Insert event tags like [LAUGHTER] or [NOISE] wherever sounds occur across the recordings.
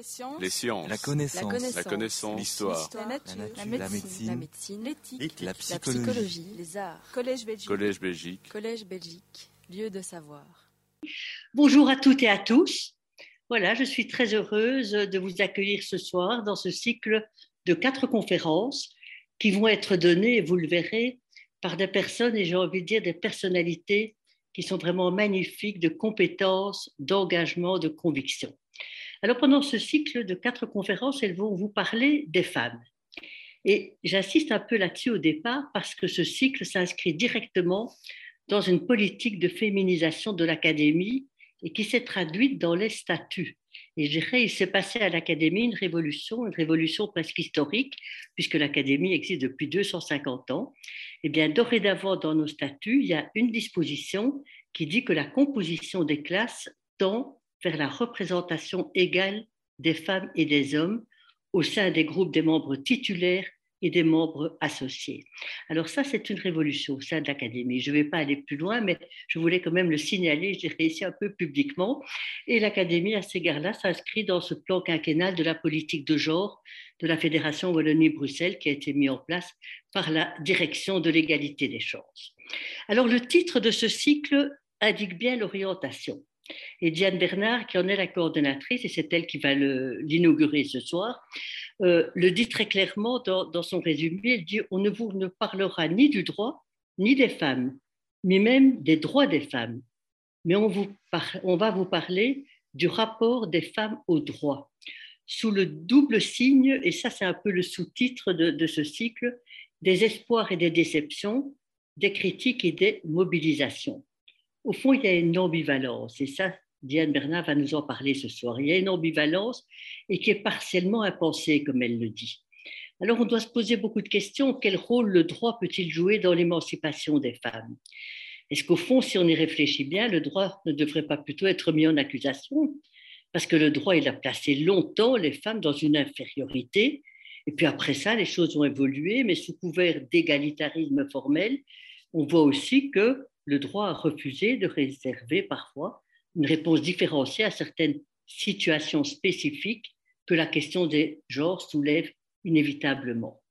Les sciences. Les sciences. La connaissance. La connaissance. L'histoire. La nature. La La nature. médecine. La. L'éthique. La La psychologie. psychologie. Les arts. Collège Belgique. Collège Belgique. Collège Belgique. Lieu de savoir. Bonjour à toutes et à tous. Voilà, je suis très heureuse de vous accueillir ce soir dans ce cycle de quatre conférences qui vont être données, vous le verrez, par des personnes, et j'ai envie de dire des personnalités qui sont vraiment magnifiques de compétences, d'engagement, de conviction. Alors pendant ce cycle de quatre conférences, elles vont vous parler des femmes. Et j'insiste un peu là-dessus au départ parce que ce cycle s'inscrit directement dans une politique de féminisation de l'académie et qui s'est traduite dans les statuts. Et je dirais, il s'est passé à l'académie une révolution, une révolution presque historique, puisque l'académie existe depuis 250 ans. Et bien, dorénavant, dans nos statuts, il y a une disposition qui dit que la composition des classes tend vers la représentation égale des femmes et des hommes au sein des groupes des membres titulaires et des membres associés. Alors ça, c'est une révolution au sein de l'Académie. Je ne vais pas aller plus loin, mais je voulais quand même le signaler, dirais ici un peu publiquement. Et l'Académie, à cet égard-là, s'inscrit dans ce plan quinquennal de la politique de genre de la Fédération Wallonie-Bruxelles qui a été mis en place par la direction de l'égalité des chances. Alors le titre de ce cycle indique bien l'orientation. Et Diane Bernard, qui en est la coordonnatrice, et c'est elle qui va l'inaugurer ce soir, euh, le dit très clairement dans, son résumé. Elle dit On ne vous parlera ni du droit, ni des femmes, mais même des droits des femmes. Mais on, va vous parler du rapport des femmes aux droits, sous le double signe, et ça c'est un peu le sous-titre de ce cycle, des espoirs et des déceptions, des critiques et des mobilisations. Au fond, il y a une ambivalence, et ça, Diane Bernard va nous en parler ce soir. Il y a une ambivalence et qui est partiellement impensée, comme elle le dit. Alors, on doit se poser beaucoup de questions. Quel rôle le droit peut-il jouer dans l'émancipation des femmes? Est-ce qu'au fond, si on y réfléchit bien, le droit ne devrait pas plutôt être mis en accusation? Parce que le droit, il a placé longtemps les femmes dans une infériorité. Et puis après ça, les choses ont évolué, mais sous couvert d'égalitarisme formel, on voit aussi que le droit a refusé de réserver parfois une réponse différenciée à certaines situations spécifiques que la question des genres soulève inévitablement.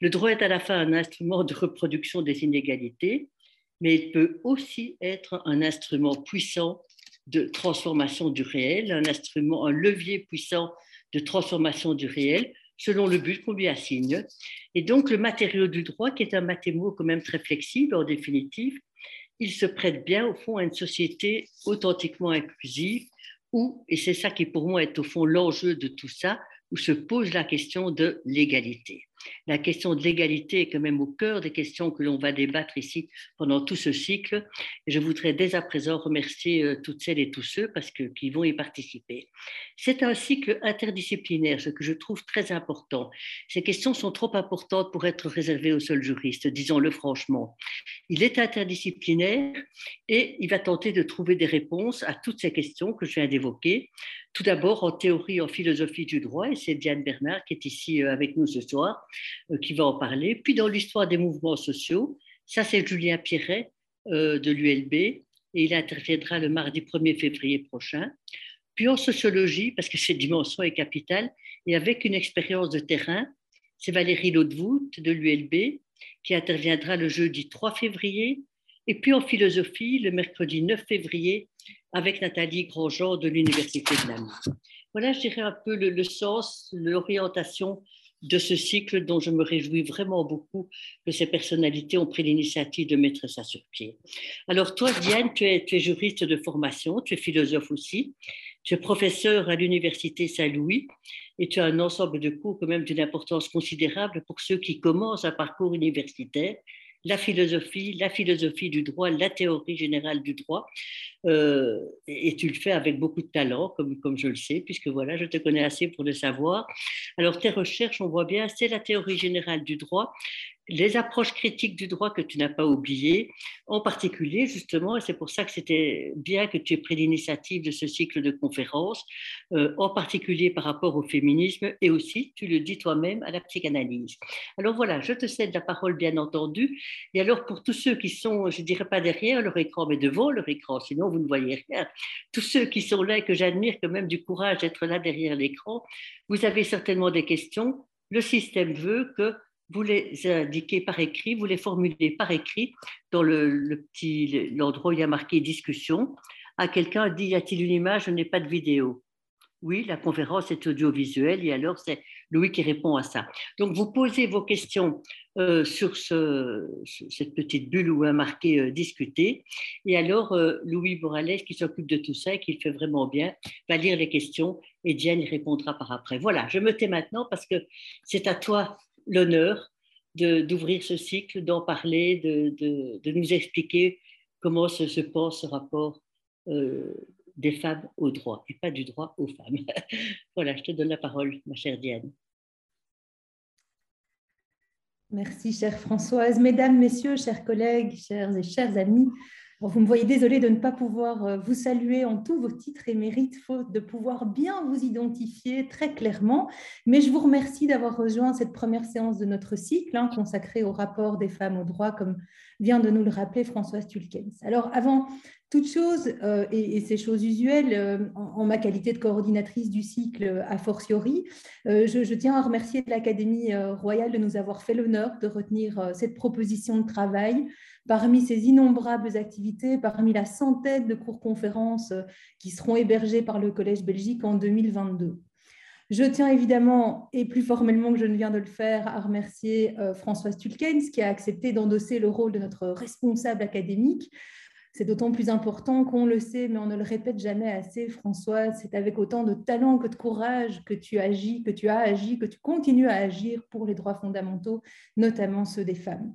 Le droit est à la fin un instrument de reproduction des inégalités, mais il peut aussi être un instrument puissant de transformation du réel, un levier puissant de transformation du réel selon le but qu'on lui assigne. Et donc le matériau du droit, qui est un mathémo quand même très flexible en définitive, il se prête bien au fond à une société authentiquement inclusive où, et c'est ça qui pour moi est au fond l'enjeu de tout ça, où se pose la question de l'égalité. La question de l'égalité est quand même au cœur des questions que l'on va débattre ici pendant tout ce cycle. Je voudrais dès à présent remercier euh, toutes celles et tous ceux parce que, qui vont y participer. C'est un cycle interdisciplinaire, ce que je trouve très important. Ces questions sont trop importantes pour être réservées aux seuls juristes, disons-le franchement. Il est interdisciplinaire et il va tenter de trouver des réponses à toutes ces questions que je viens d'évoquer. Tout d'abord en théorie, en philosophie du droit, et c'est Diane Bernard qui est ici euh, avec nous ce soir, qui va en parler. Puis dans l'histoire des mouvements sociaux, ça c'est Julien Pierret euh, de l'ULB, et il interviendra le mardi 1er février prochain. Puis en sociologie, parce que cette dimension est capitale, et avec une expérience de terrain, c'est Valérie Laudevoot de l'ULB qui interviendra le jeudi 3 février, et puis en philosophie le mercredi 9 février avec Nathalie Grandjean de l'Université de Namur. Voilà, je dirais un peu le sens, l'orientation de ce cycle dont je me réjouis vraiment beaucoup que ces personnalités ont pris l'initiative de mettre ça sur pied. Alors toi, Diane, tu es, juriste de formation, tu es philosophe aussi, tu es professeur à l'Université Saint-Louis et tu as un ensemble de cours quand même d'une importance considérable pour ceux qui commencent un parcours universitaire la philosophie, la philosophie du droit, la théorie générale du droit. Euh, et tu le fais avec beaucoup de talent, comme, comme je le sais, puisque voilà, je te connais assez pour le savoir. Alors, tes recherches, on voit bien, c'est la théorie générale du droit, les approches critiques du droit que tu n'as pas oubliées, en particulier justement, et c'est pour ça que c'était bien que tu aies pris l'initiative de ce cycle de conférences, euh, en particulier par rapport au féminisme et aussi, tu le dis toi-même, à la psychanalyse. Alors voilà, je te cède la parole bien entendu. Et alors pour tous ceux qui sont, je dirais pas derrière leur écran, mais devant leur écran, sinon vous ne voyez rien, tous ceux qui sont là et que j'admire quand même du courage d'être là derrière l'écran, vous avez certainement des questions. Le système veut que vous les indiquez par écrit, vous les formulez par écrit dans le, petit l'endroit où il y a marqué discussion. À quelqu'un dit y a-t-il une image? Je n'ai pas de vidéo. Oui, la conférence est audiovisuelle et alors c'est Louis qui répond à ça. Donc vous posez vos questions euh, sur ce, cette petite bulle où est marqué euh, discuter et alors euh, Louis Borales qui s'occupe de tout ça et qui le fait vraiment bien va lire les questions et Diane y répondra par après. Voilà, je me tais maintenant parce que c'est à toi l'honneur d'ouvrir ce cycle, d'en parler, de, de, nous expliquer comment se, se passe ce rapport euh, des femmes au droit et pas du droit aux femmes. [LAUGHS] voilà, je te donne la parole, ma chère Diane. Merci, chère Françoise. Mesdames, Messieurs, chers collègues, chers et chers amis, vous me voyez désolée de ne pas pouvoir euh, vous saluer en tous vos titres et mérites, faute de pouvoir bien vous identifier très clairement. Mais je vous remercie d'avoir rejoint cette première séance de notre cycle hein, consacré au rapport des femmes au droit, comme vient de nous le rappeler Françoise Tulkens. Alors, avant toute chose, euh, et, ces choses usuelles, euh, en, ma qualité de coordinatrice du cycle a fortiori, je, tiens à remercier l'Académie royale de nous avoir fait l'honneur de retenir cette proposition de travail Parmi ces innombrables activités, parmi la centaine de cours-conférences euh, qui seront hébergées par le Collège Belgique en 2022. Je tiens évidemment, et plus formellement que je ne viens de le faire, à remercier euh, Françoise Tulkens qui a accepté d'endosser le rôle de notre responsable académique. C'est d'autant plus important qu'on le sait, mais on ne le répète jamais assez, Françoise. C'est avec autant de talent que de courage que tu agis, que tu as agi, que tu continues à agir pour les droits fondamentaux, notamment ceux des femmes.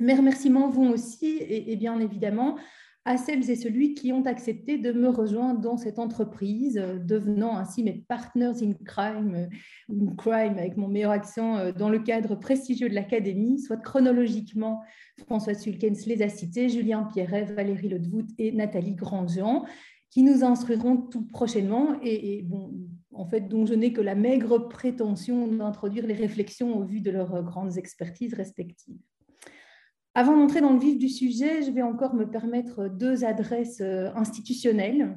Mes remerciements vont aussi, et, bien évidemment, à celles et celui qui ont accepté de me rejoindre dans cette entreprise, euh, devenant ainsi mes partners in crime, ou crime avec mon meilleur accent, euh, dans le cadre prestigieux de l'Académie, soit chronologiquement, François Sulkens les a cités, Julien Pierret, Valérie Ledevout et Nathalie Grandjean, qui nous instruiront tout prochainement et, et bon, en fait, dont je n'ai que la maigre prétention d'introduire les réflexions au vu de leurs grandes expertises respectives. Avant d'entrer dans le vif du sujet, je vais encore me permettre deux adresses euh, institutionnelles.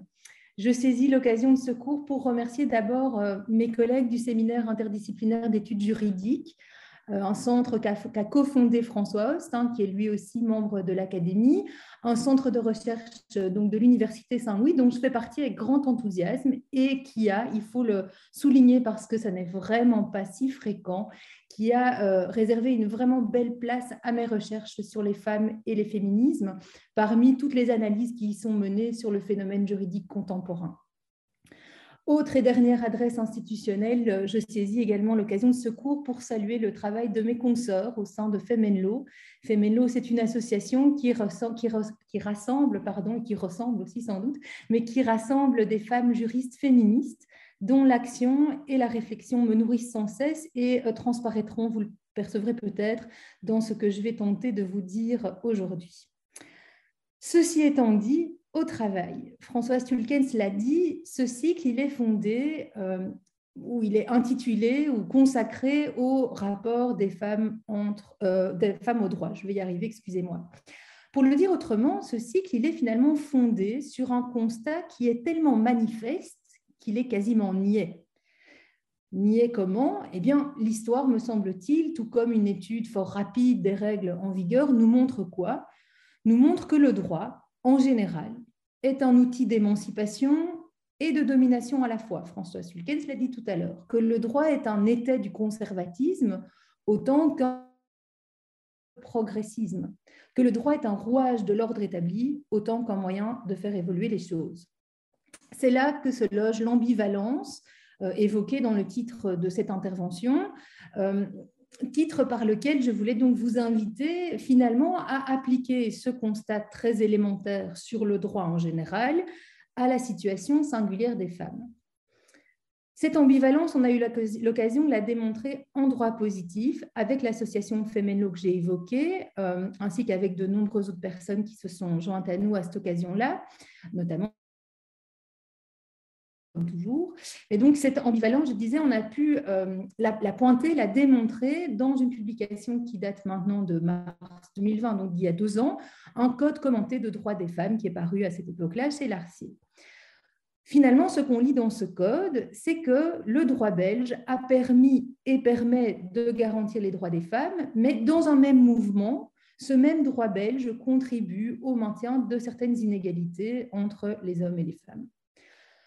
Je saisis l'occasion de ce cours pour remercier d'abord euh, mes collègues du séminaire interdisciplinaire d'études juridiques, un centre qu'a cofondé François Host, hein, qui est lui aussi membre de l'Académie, un centre de recherche donc, de l'Université Saint-Louis, dont je fais partie avec grand enthousiasme et qui a, il faut le souligner parce que ça n'est vraiment pas si fréquent, qui a euh, réservé une vraiment belle place à mes recherches sur les femmes et les féminismes, parmi toutes les analyses qui y sont menées sur le phénomène juridique contemporain. Autre et dernière adresse institutionnelle, je saisis également l'occasion de ce cours pour saluer le travail de mes consoeurs au sein de Femenlo. Femenlo, c'est une association qui, qui, qui, rassemble, pardon, qui ressemble aussi sans doute, mais qui rassemble des femmes juristes féministes dont l'action et la réflexion me nourrissent sans cesse et euh, transparaîtront, vous le percevrez peut-être, dans ce que je vais tenter de vous dire aujourd'hui. Ceci étant dit, au travail, Françoise Tulkens l'a dit, ce cycle, il est fondé, euh, ou il est intitulé ou consacré au rapport des femmes, entre, euh, des femmes au droit. Je vais y arriver, excusez-moi. Pour le dire autrement, ce cycle, il est finalement fondé sur un constat qui est tellement manifeste qu'il est quasiment niais. Niais comment? Eh bien, l'histoire, me semble-t-il, tout comme une étude fort rapide des règles en vigueur, nous montre quoi? Nous montre que le droit, en général, est un outil d'émancipation et de domination à la fois. François Sulkens l'a dit tout à l'heure, que le droit est un état du conservatisme autant qu'un progressisme, que le droit est un rouage de l'ordre établi autant qu'un moyen de faire évoluer les choses. C'est là que se loge l'ambivalence euh, évoquée dans le titre de cette intervention, euh, titre par lequel je voulais donc vous inviter finalement à appliquer ce constat très élémentaire sur le droit en général à la situation singulière des femmes. Cette ambivalence, on a eu l'occasion de la démontrer en droit positif avec l'association Femelo que j'ai évoquée, euh, ainsi qu'avec de nombreuses autres personnes qui se sont jointes à nous à cette occasion-là, notamment toujours. Et donc, cette ambivalence, je disais, on a pu euh, la, pointer, la démontrer dans une publication qui date maintenant de mars 2020, donc il y a deux ans, un code commenté de droits des femmes qui est paru à cette époque-là chez Larcier. Finalement, ce qu'on lit dans ce code, c'est que le droit belge a permis et permet de garantir les droits des femmes, mais dans un même mouvement, ce même droit belge contribue au maintien de certaines inégalités entre les hommes et les femmes.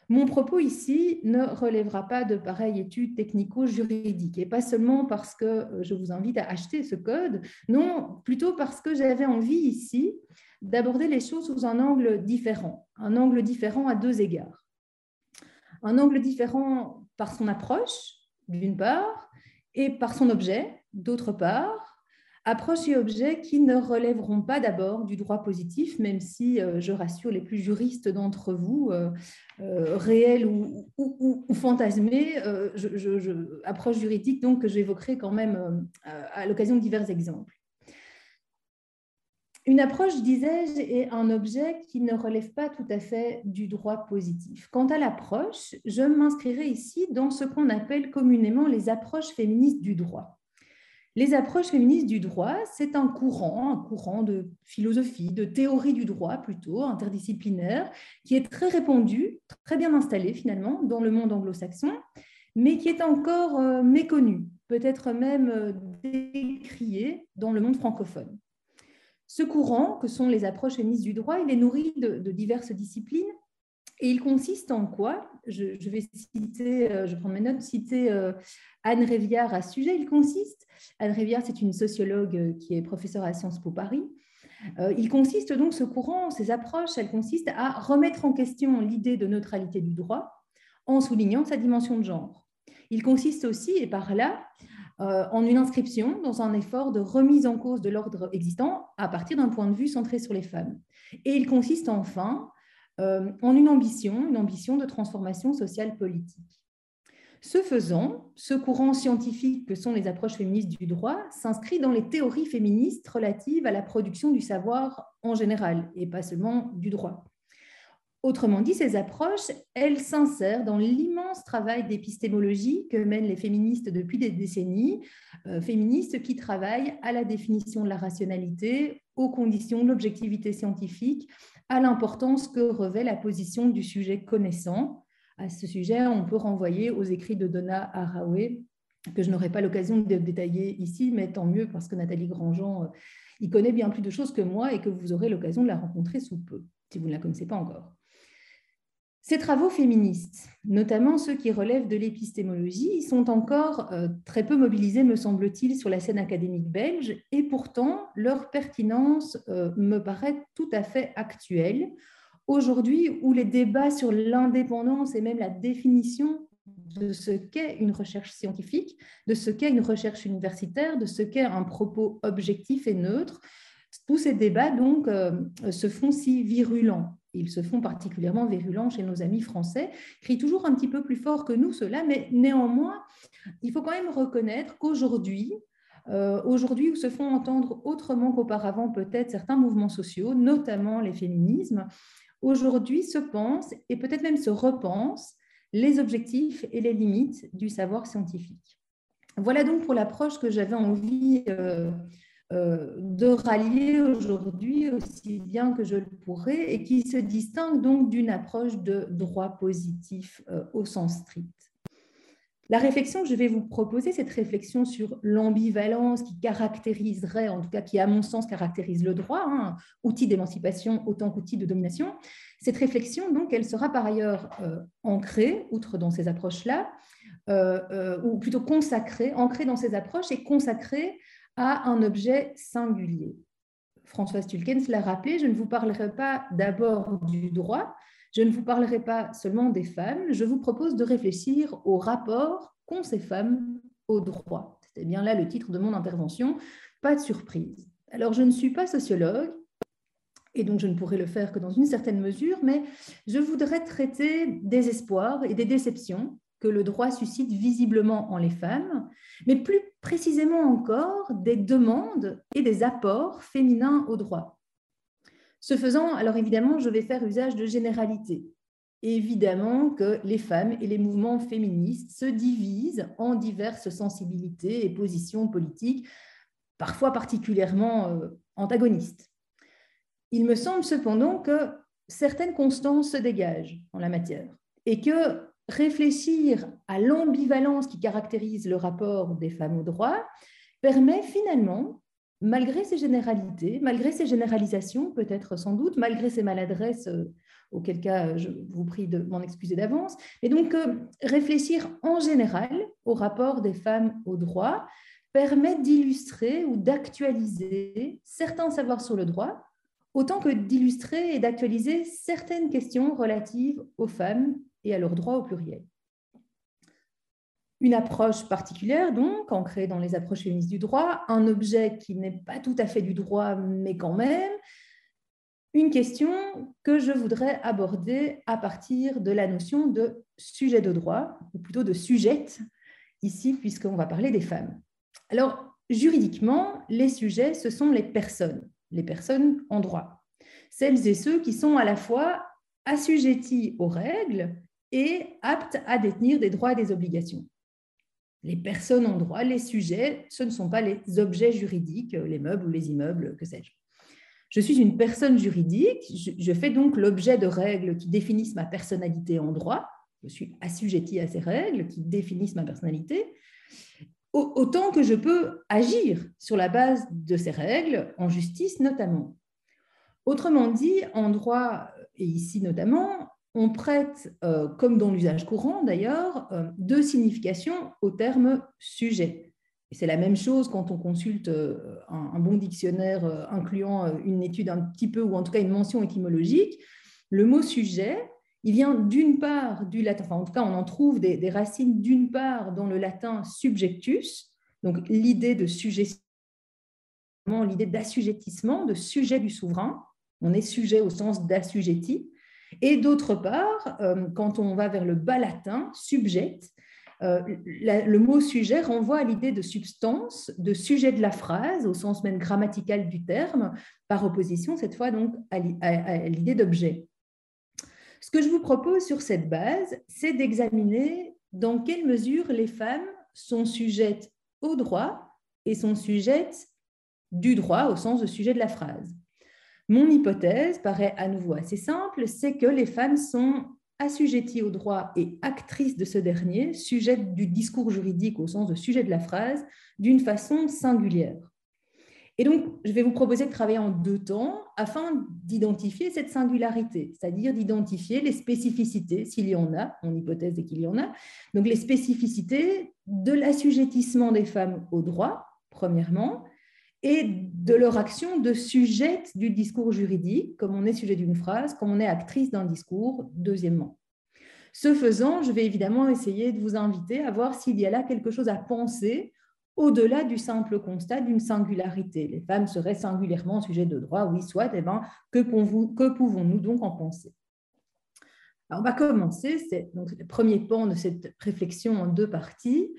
Mon propos ici ne relèvera pas de pareilles études technico-juridiques, et pas seulement parce que euh, je vous invite à acheter ce code, non, plutôt parce que j'avais envie ici d'aborder les choses sous un angle différent, un angle différent à deux égards. Un angle différent par son approche, d'une part, et par son objet, d'autre part, approche et objets qui ne relèveront pas d'abord du droit positif, même si euh, je rassure les plus juristes d'entre vous, euh, euh, réels ou, fantasmés, approche juridique donc que j'évoquerai quand même à l'occasion de divers exemples. Une approche, disais-je, est un objet qui ne relève pas tout à fait du droit positif. Quant à l'approche, je m'inscrirai ici dans ce qu'on appelle communément les approches féministes du droit. Les approches féministes du droit, c'est un courant, un courant de philosophie, de théorie du droit plutôt, interdisciplinaire, qui est très répandu, très bien installé finalement dans le monde anglo-saxon, mais qui est encore euh, méconnu, peut-être même euh, décrié dans le monde francophone. Ce courant, que sont les approches féministes du droit, il est nourri de, diverses disciplines et il consiste en quoi? Je, vais citer, euh, je prends mes notes, citer Anne Réviard à ce sujet. Il consiste Anne Rivière, c'est une sociologue euh, qui est professeure à Sciences Po Paris. Euh, il consiste donc, ce courant, ces approches, elles consistent à remettre en question l'idée de neutralité du droit en soulignant sa dimension de genre. Il consiste aussi, et par là, euh, en une inscription dans un effort de remise en cause de l'ordre existant à partir d'un point de vue centré sur les femmes. Et il consiste enfin en une ambition, une ambition de transformation sociale politique. Ce faisant, ce courant scientifique que sont les approches féministes du droit s'inscrit dans les théories féministes relatives à la production du savoir en général, et pas seulement du droit. Autrement dit, ces approches, elles s'insèrent dans l'immense travail d'épistémologie que mènent les féministes depuis des décennies, euh, féministes qui travaillent à la définition de la rationalité, aux conditions de l'objectivité scientifique, à l'importance que revêt la position du sujet connaissant, à ce sujet, on peut renvoyer aux écrits de Donna Haraway, que je n'aurai pas l'occasion de détailler ici, mais tant mieux parce que Nathalie Grandjean euh, y connaît bien plus de choses que moi et que vous aurez l'occasion de la rencontrer sous peu, si vous ne la connaissez pas encore. Ces travaux féministes, notamment ceux qui relèvent de l'épistémologie, sont encore euh, très peu mobilisés, me semble-t-il, sur la scène académique belge, et pourtant leur pertinence euh, me paraît tout à fait actuelle, aujourd'hui où les débats sur l'indépendance et même la définition de ce qu'est une recherche scientifique, de ce qu'est une recherche universitaire, de ce qu'est un propos objectif et neutre, tous ces débats donc euh, se font si virulents. Ils se font particulièrement virulents chez nos amis français, crient toujours un petit peu plus fort que nous cela, mais néanmoins, il faut quand même reconnaître qu'aujourd'hui, euh, aujourd'hui où se font entendre autrement qu'auparavant peut-être certains mouvements sociaux, notamment les féminismes, aujourd'hui se pensent et peut-être même se repensent les objectifs et les limites du savoir scientifique. Voilà donc pour l'approche que j'avais envie euh, de rallier aujourd'hui aussi bien que je le pourrais et qui se distingue donc d'une approche de droit positif euh, au sens strict. La réflexion que je vais vous proposer, cette réflexion sur l'ambivalence qui caractériserait, en tout cas qui à mon sens caractérise le droit, hein, outil d'émancipation autant qu'outil de domination, cette réflexion, donc, elle sera par ailleurs euh, ancrée, outre dans ces approches-là, euh, euh, ou plutôt consacrée, ancrée dans ces approches et consacrée à un objet singulier. Françoise Tulkens l'a rappelé, je ne vous parlerai pas d'abord du droit, je ne vous parlerai pas seulement des femmes, je vous propose de réfléchir au rapport qu'ont ces femmes au droit. C'est bien là le titre de mon intervention, pas de surprise. Alors, je ne suis pas sociologue, et donc je ne pourrai le faire que dans une certaine mesure, mais je voudrais traiter des espoirs et des déceptions que le droit suscite visiblement en les femmes, mais plus précisément encore des demandes et des apports féminins au droit. Ce faisant, alors évidemment, je vais faire usage de généralités. Évidemment que les femmes et les mouvements féministes se divisent en diverses sensibilités et positions politiques, parfois particulièrement euh, antagonistes. Il me semble cependant que certaines constances se dégagent en la matière et que réfléchir à l'ambivalence qui caractérise le rapport des femmes au droit permet finalement, malgré ces généralités, malgré ces généralisations, peut-être sans doute, malgré ces maladresses, euh, auquel cas je vous prie de m'en excuser d'avance, et donc euh, réfléchir en général au rapport des femmes au droit permet d'illustrer ou d'actualiser certains savoirs sur le droit, autant que d'illustrer et d'actualiser certaines questions relatives aux femmes et à leurs droits au pluriel. Une approche particulière, donc, ancrée dans les approches féministes du droit, un objet qui n'est pas tout à fait du droit, mais quand même, une question que je voudrais aborder à partir de la notion de sujet de droit, ou plutôt de sujette, ici, puisqu'on va parler des femmes. Alors, juridiquement, les sujets, ce sont les personnes, les personnes en droit. Celles et ceux qui sont à la fois assujettis aux règles et aptes à détenir des droits et des obligations. Les personnes en droit, les sujets, ce ne sont pas les objets juridiques, les meubles ou les immeubles, que sais-je. Je suis une personne juridique, je fais donc l'objet de règles qui définissent ma personnalité en droit, je suis assujetti à ces règles qui définissent ma personnalité, autant que je peux agir sur la base de ces règles, en justice notamment. Autrement dit, en droit, et ici notamment, on prête, euh, comme dans l'usage courant d'ailleurs, euh, deux significations au terme sujet. Et c'est la même chose quand on consulte euh, un, bon dictionnaire incluant une étude un petit peu, ou en tout cas une mention étymologique. Le mot sujet, il vient d'une part du latin, enfin en tout cas on en trouve des, des racines d'une part dans le latin subjectus, donc l'idée de sujet, l'idée d'assujettissement, de sujet du souverain. On est sujet au sens d'assujetti. Et d'autre part, euh, quand on va vers le bas latin, subject, euh, le mot sujet renvoie à l'idée de substance, de sujet de la phrase, au sens même grammatical du terme, par opposition cette fois donc à l'idée d'objet. Ce que je vous propose sur cette base, c'est d'examiner dans quelle mesure les femmes sont sujettes au droit et sont sujettes du droit au sens de sujet de la phrase. Mon hypothèse paraît à nouveau assez simple, c'est que les femmes sont assujetties au droit et actrices de ce dernier, sujettes du discours juridique au sens de sujet de la phrase, d'une façon singulière. Et donc, je vais vous proposer de travailler en deux temps afin d'identifier cette singularité, c'est-à-dire d'identifier les spécificités, s'il y en a, mon hypothèse est qu'il y en a, donc les spécificités de l'assujettissement des femmes au droit, premièrement, et de leur action de sujette du discours juridique, comme on est sujet d'une phrase, comme on est actrice d'un discours, deuxièmement. Ce faisant, je vais évidemment essayer de vous inviter à voir s'il y a là quelque chose à penser au-delà du simple constat d'une singularité. Les femmes seraient singulièrement sujettes de droit, oui, soit, eh ben, que, pouvons-nous donc en penser? On va commencer, c'est le premier pan de cette réflexion en deux parties,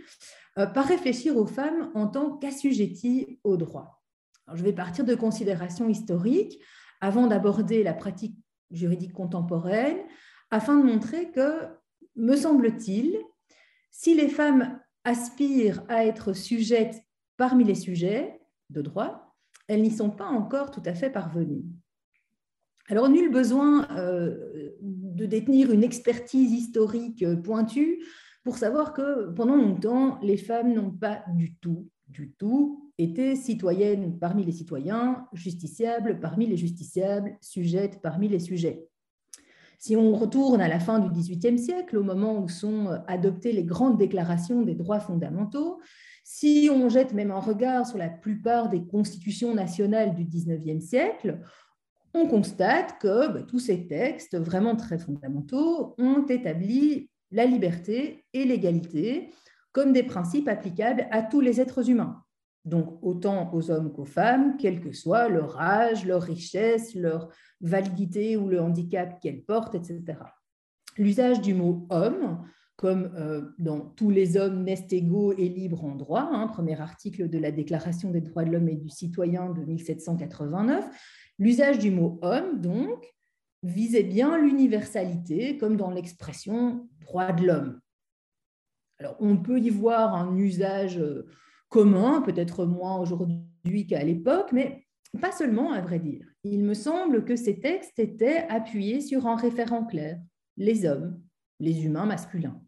euh, par réfléchir aux femmes en tant qu'assujetties au droit je vais partir de considérations historiques avant d'aborder la pratique juridique contemporaine, afin de montrer que, me semble-t-il, si les femmes aspirent à être sujettes parmi les sujets de droit, elles n'y sont pas encore tout à fait parvenues. Alors, nul besoin euh, de détenir une expertise historique pointue pour savoir que pendant longtemps, les femmes n'ont pas du tout, du tout étaient citoyennes parmi les citoyens, justiciables parmi les justiciables, sujettes parmi les sujets. Si on retourne à la fin du XVIIIe siècle, au moment où sont adoptées les grandes déclarations des droits fondamentaux, si on jette même un regard sur la plupart des constitutions nationales du XIXe siècle, on constate que bah, tous ces textes vraiment très fondamentaux ont établi la liberté et l'égalité comme des principes applicables à tous les êtres humains, donc autant aux hommes qu'aux femmes, quel que soit leur âge, leur richesse, leur validité ou le handicap qu'elles portent, etc. L'usage du mot homme comme euh, dans Tous les hommes naissent égaux et libres en droit, hein, premier article de la Déclaration des droits de l'homme et du citoyen de 1789, l'usage du mot homme, donc, visait bien l'universalité, comme dans l'expression droit de l'homme. Alors, on peut y voir un usage euh, commun, peut-être moins aujourd'hui qu'à l'époque, mais pas seulement, à vrai dire. Il me semble que ces textes étaient appuyés sur un référent clair, les hommes, les humains masculins.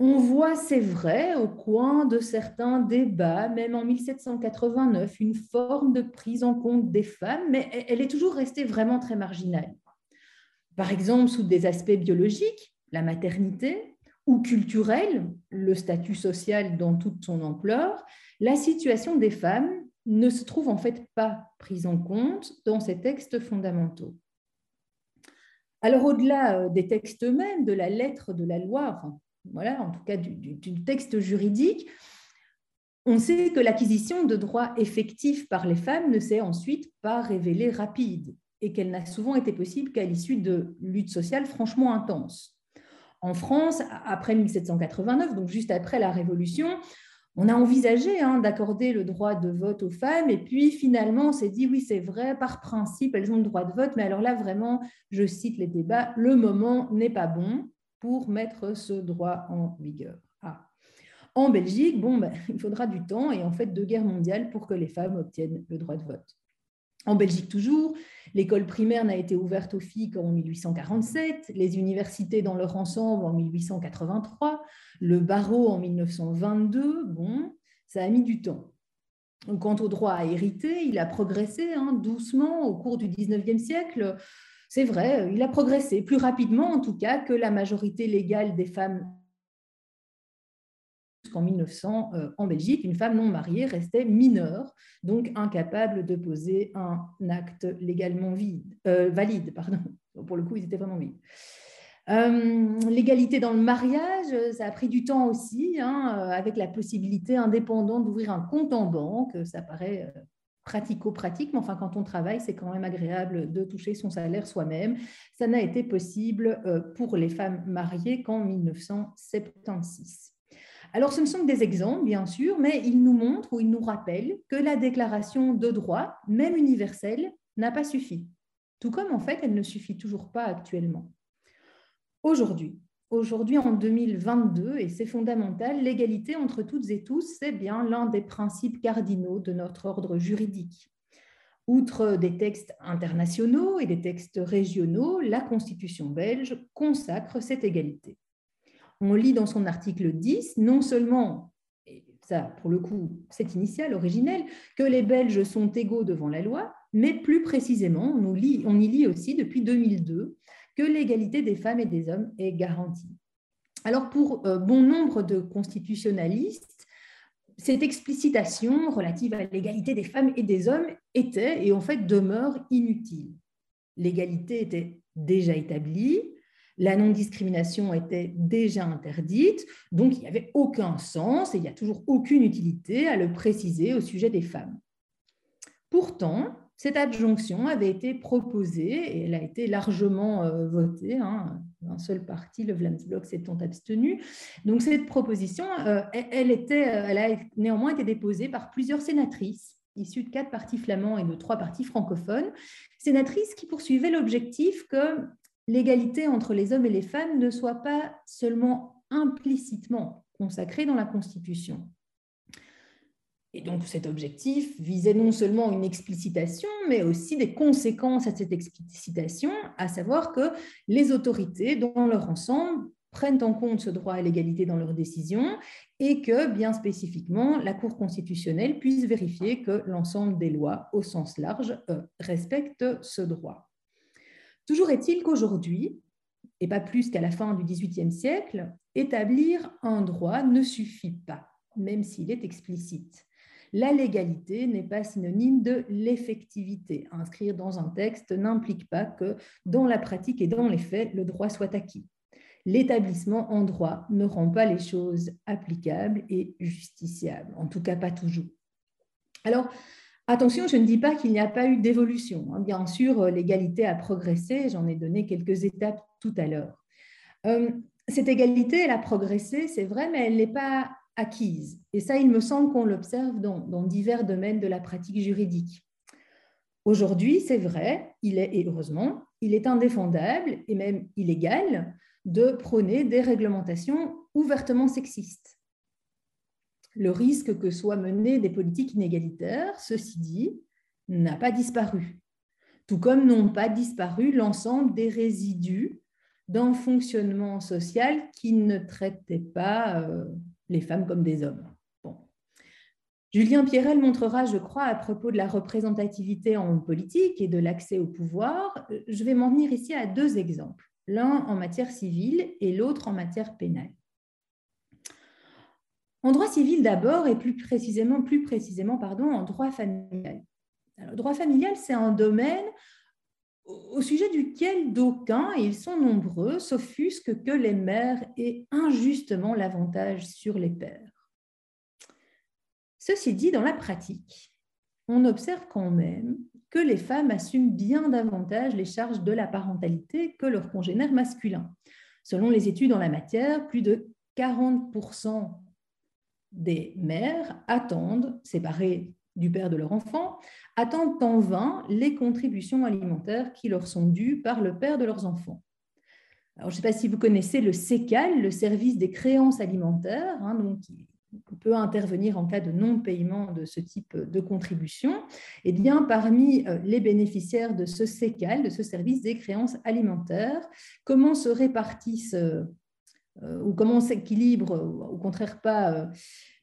On voit, c'est vrai, au coin de certains débats, même en 1789, une forme de prise en compte des femmes, mais elle est toujours restée vraiment très marginale. Par exemple, sous des aspects biologiques, la maternité, ou culturels, le statut social dans toute son ampleur, la situation des femmes ne se trouve en fait pas prise en compte dans ces textes fondamentaux. Alors au-delà euh, des textes eux-mêmes, de la lettre de la loi, voilà, en tout cas du, texte juridique, on sait que l'acquisition de droits effectifs par les femmes ne s'est ensuite pas révélée rapide et qu'elle n'a souvent été possible qu'à l'issue de luttes sociales franchement intenses. En France, après 1789, donc juste après la Révolution, on a envisagé hein, d'accorder le droit de vote aux femmes, et puis finalement on s'est dit oui c'est vrai, par principe elles ont le droit de vote, mais alors là vraiment, je cite les débats, le moment n'est pas bon pour mettre ce droit en vigueur. Ah. En Belgique, ben, [LAUGHS] il faudra du temps et en fait deux guerres mondiales pour que les femmes obtiennent le droit de vote. En Belgique toujours, l'école primaire n'a été ouverte aux filles qu'en 1847, les universités dans leur ensemble en 1883, le barreau en 1922, bon, ça a mis du temps. Quant au droit à hériter, il a progressé hein, doucement au cours du 19e siècle. C'est vrai, il a progressé plus rapidement en tout cas que la majorité légale des femmes qu'en 1900, euh, en Belgique, une femme non mariée restait mineure, donc incapable de poser un acte légalement euh, valide. Pardon. Pour le coup, ils étaient vraiment vides. Euh, l'égalité dans le mariage, ça a pris du temps aussi, hein, avec la possibilité indépendante d'ouvrir un compte en banque. Ça paraît pratico-pratique, mais enfin, quand on travaille, c'est quand même agréable de toucher son salaire soi-même. Ça n'a été possible pour les femmes mariées qu'en 1976. Alors, ce ne sont que des exemples, bien sûr, mais ils nous montrent ou ils nous rappellent que la déclaration de droit, même universelle, n'a pas suffi. Tout comme, en fait, elle ne suffit toujours pas actuellement. Aujourd'hui, aujourd'hui en 2022, et c'est fondamental, l'égalité entre toutes et tous, c'est bien l'un des principes cardinaux de notre ordre juridique. Outre des textes internationaux et des textes régionaux, la Constitution belge consacre cette égalité on lit dans son article 10, non seulement, et ça pour le coup c'est initial, originel, que les Belges sont égaux devant la loi, mais plus précisément, on, on y lit aussi depuis 2002 que l'égalité des femmes et des hommes est garantie. Alors pour euh, bon nombre de constitutionnalistes, cette explicitation relative à l'égalité des femmes et des hommes était et en fait demeure inutile. L'égalité était déjà établie, la non-discrimination était déjà interdite, donc il n'y avait aucun sens et il n'y a toujours aucune utilité à le préciser au sujet des femmes. Pourtant, cette adjonction avait été proposée et elle a été largement euh, votée. Hein. Un seul parti, le Vlaamsblok, s'étant abstenu. Donc cette proposition, euh, elle, elle a néanmoins été déposée par plusieurs sénatrices issues de quatre partis flamands et de trois partis francophones, sénatrices qui poursuivaient l'objectif que l'égalité entre les hommes et les femmes ne soit pas seulement implicitement consacrée dans la Constitution. Et donc cet objectif visait non seulement une explicitation, mais aussi des conséquences à cette explicitation, à savoir que les autorités, dans leur ensemble, prennent en compte ce droit à l'égalité dans leurs décisions et que, bien spécifiquement, la Cour constitutionnelle puisse vérifier que l'ensemble des lois, au sens large, euh, respectent ce droit. Toujours est-il qu'aujourd'hui, et pas plus qu'à la fin du XVIIIe siècle, établir un droit ne suffit pas, même s'il est explicite. La légalité n'est pas synonyme de l'effectivité. Inscrire dans un texte n'implique pas que dans la pratique et dans les faits, le droit soit acquis. L'établissement en droit ne rend pas les choses applicables et justiciables, en tout cas pas toujours. Alors, Attention, je ne dis pas qu'il n'y a pas eu d'évolution. Hein. Bien sûr, euh, l'égalité a progressé, j'en ai donné quelques étapes tout à l'heure. Euh, cette égalité, elle a progressé, c'est vrai, mais elle n'est pas acquise. Et ça, il me semble qu'on l'observe dans, dans, divers domaines de la pratique juridique. Aujourd'hui, c'est vrai, il est, et heureusement, il est indéfendable et même illégal de prôner des réglementations ouvertement sexistes. Le risque que soient menées des politiques inégalitaires, ceci dit, n'a pas disparu, tout comme n'ont pas disparu l'ensemble des résidus d'un fonctionnement social qui ne traitait pas euh, les femmes comme des hommes. Julien Pierrel montrera, je crois, à propos de la représentativité en politique et de l'accès au pouvoir, euh, je vais m'en venir ici à deux exemples, l'un en matière civile et l'autre en matière pénale. En droit civil d'abord et plus précisément, plus précisément pardon, en droit familial. le droit familial, c'est un domaine au sujet duquel d'aucuns, et ils sont nombreux, s'offusquent que les mères aient injustement l'avantage sur les pères. Ceci dit, dans la pratique, on observe quand même que les femmes assument bien davantage les charges de la parentalité que leurs congénères masculins. Selon les études en la matière, plus de 40% des mères attendent, séparées du père de leur enfant, attendent en vain les contributions alimentaires qui leur sont dues par le père de leurs enfants. Je ne sais pas si vous connaissez le SECAL, le service des créances alimentaires, hein, donc, qui peut intervenir en cas de non-paiement de ce type de contribution. Eh bien, parmi euh, les bénéficiaires de ce SECAL, de ce service des créances alimentaires, comment se répartissent euh, ou comment s'équilibre, au contraire pas, euh,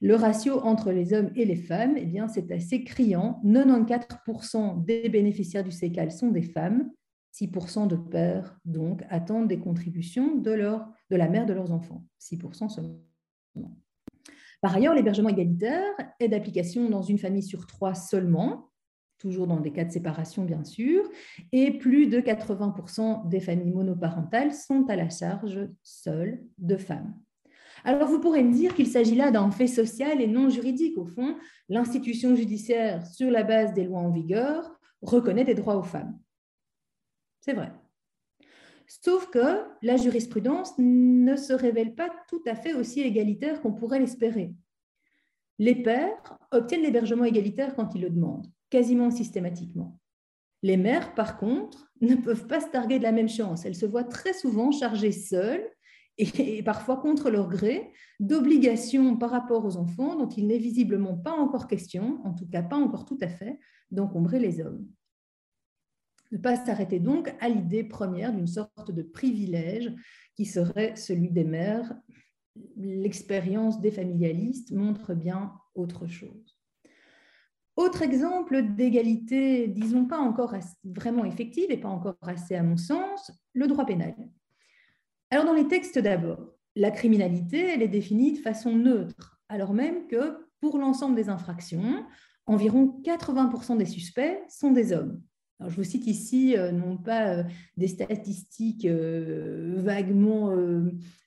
le ratio entre les hommes et les femmes, eh bien, c'est assez criant. 94% des bénéficiaires du SECAL sont des femmes, 6% de pères, donc, attendent des contributions de, de la mère de leurs enfants, 6% seulement. Par ailleurs, l'hébergement égalitaire est d'application dans une famille sur trois seulement, toujours dans des cas de séparation bien sûr, et plus de 80% des familles monoparentales sont à la charge seules de femmes. Alors vous pourrez me dire qu'il s'agit là d'un fait social et non juridique. Au fond, l'institution judiciaire, sur la base des lois en vigueur, reconnaît des droits aux femmes. C'est vrai. Sauf que la jurisprudence ne se révèle pas tout à fait aussi égalitaire qu'on pourrait l'espérer. Les pères obtiennent l'hébergement égalitaire quand ils le demandent quasiment systématiquement. Les mères, par contre, ne peuvent pas se targuer de la même chance. Elles se voient très souvent chargées seules et parfois contre leur gré d'obligations par rapport aux enfants dont il n'est visiblement pas encore question, en tout cas pas encore tout à fait, d'encombrer les hommes. Ne pas s'arrêter donc à l'idée première d'une sorte de privilège qui serait celui des mères. L'expérience des familialistes montre bien autre chose. Autre exemple d'égalité, disons pas encore vraiment effective et pas encore assez à mon sens, le droit pénal. Alors dans les textes d'abord, la criminalité, elle est définie de façon neutre, alors même que pour l'ensemble des infractions, environ 80% des suspects sont des hommes je vous cite ici euh, non pas euh, des statistiques euh, vaguement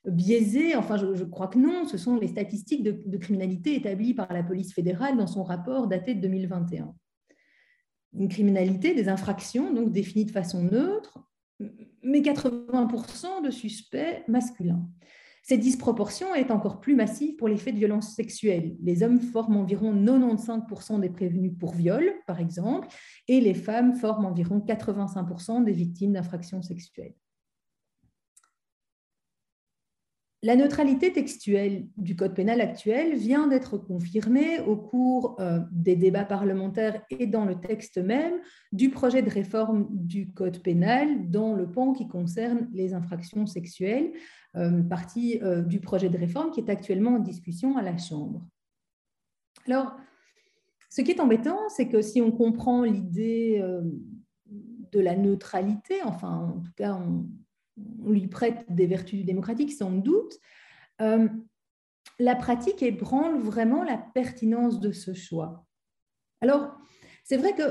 biaisées, enfin je, crois que non, ce sont les statistiques de, criminalité établies par la police fédérale dans son rapport daté de 2021. Une criminalité, des infractions, donc définies de façon neutre, mais 80% de suspects masculins. Cette disproportion est encore plus massive pour les faits de violence sexuelle. Les hommes forment environ 95% des prévenus pour viol, par exemple, et les femmes forment environ 85% des victimes d'infractions sexuelles. La neutralité textuelle du Code pénal actuel vient d'être confirmée au cours euh, des débats parlementaires et dans le texte même du projet de réforme du Code pénal dans le pan qui concerne les infractions sexuelles, euh, partie euh, du projet de réforme qui est actuellement en discussion à la Chambre. Alors, ce qui est embêtant, c'est que si on comprend l'idée de la neutralité, enfin en tout cas on, on lui prête des vertus démocratiques sans doute, euh, la pratique ébranle vraiment la pertinence de ce choix. Alors, c'est vrai que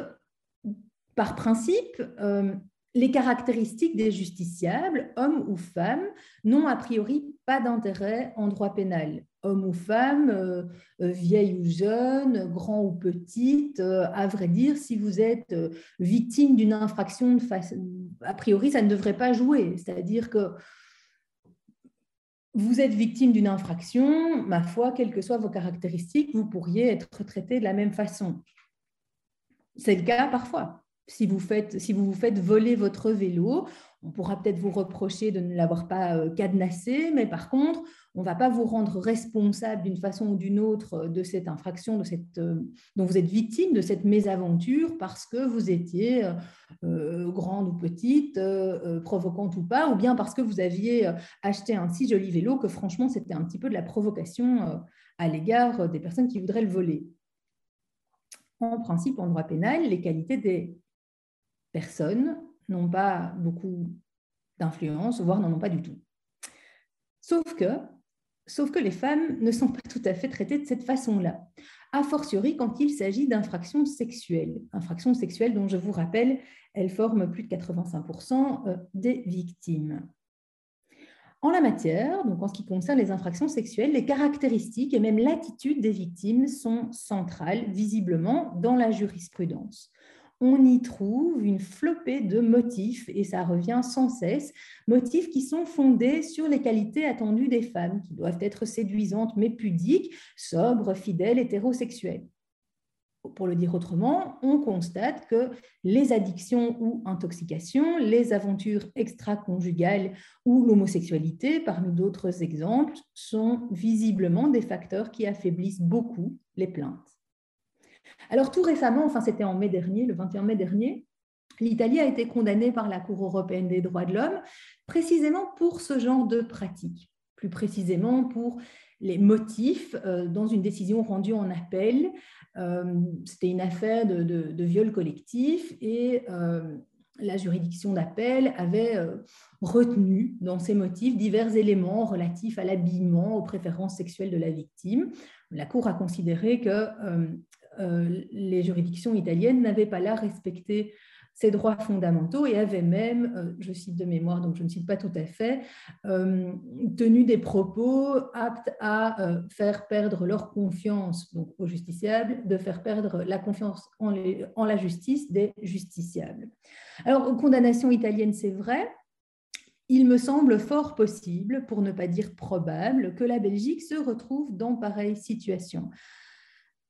par principe, euh, les caractéristiques des justiciables, hommes ou femmes, n'ont a priori pas d'intérêt en droit pénal. Homme ou femme, euh, euh, vieille ou jeune, grand ou petite, euh, à vrai dire, si vous êtes victime d'une infraction, a priori, ça ne devrait pas jouer. C'est-à-dire que vous êtes victime d'une infraction, ma foi, quelles que soient vos caractéristiques, vous pourriez être traité de la même façon. C'est le cas parfois. Si vous, faites, si vous vous faites voler votre vélo, on pourra peut-être vous reprocher de ne l'avoir pas euh, cadenassé, mais par contre, on ne va pas vous rendre responsable d'une façon ou d'une autre euh, de cette infraction, de cette, euh, dont vous êtes victime de cette mésaventure parce que vous étiez grande ou petite, provocante ou pas, ou bien parce que vous aviez acheté un si joli vélo que franchement, c'était un petit peu de la provocation à l'égard des personnes qui voudraient le voler. En principe, en droit pénal, les qualités des personnes n'ont pas beaucoup d'influence, voire n'en ont pas du tout. Sauf que, sauf que les femmes ne sont pas tout à fait traitées de cette façon-là, a fortiori quand il s'agit d'infractions sexuelles. Infractions sexuelles dont je vous rappelle, elles forment plus de 85% euh, des victimes. En la matière, donc en ce qui concerne les infractions sexuelles, les caractéristiques et même l'attitude des victimes sont centrales, visiblement, dans la jurisprudence on y trouve une flopée de motifs, et ça revient sans cesse, motifs qui sont fondés sur les qualités attendues des femmes, qui doivent être séduisantes mais pudiques, sobres, fidèles, hétérosexuelles. Pour le dire autrement, on constate que les addictions ou intoxications, les aventures extra-conjugales ou l'homosexualité, parmi d'autres exemples, sont visiblement des facteurs qui affaiblissent beaucoup les plaintes. Alors tout récemment, enfin c'était en mai dernier, le 21 mai dernier, l'Italie a été condamnée par la Cour européenne des droits de l'homme précisément pour ce genre de pratique, plus précisément pour les motifs euh, dans une décision rendue en appel. Euh, c'était une affaire de, viol collectif et euh, la juridiction d'appel avait retenu dans ses motifs divers éléments relatifs à l'habillement, aux préférences sexuelles de la victime. La Cour a considéré que euh, les juridictions italiennes n'avaient pas là respecté ces droits fondamentaux et avaient même, euh, je cite de mémoire, donc je ne cite pas tout à fait, euh, tenu des propos aptes à faire perdre leur confiance aux justiciables, de faire perdre la confiance en, en la justice des justiciables. Alors, condamnation italienne, c'est vrai, il me semble fort possible, pour ne pas dire probable, que la Belgique se retrouve dans pareille situation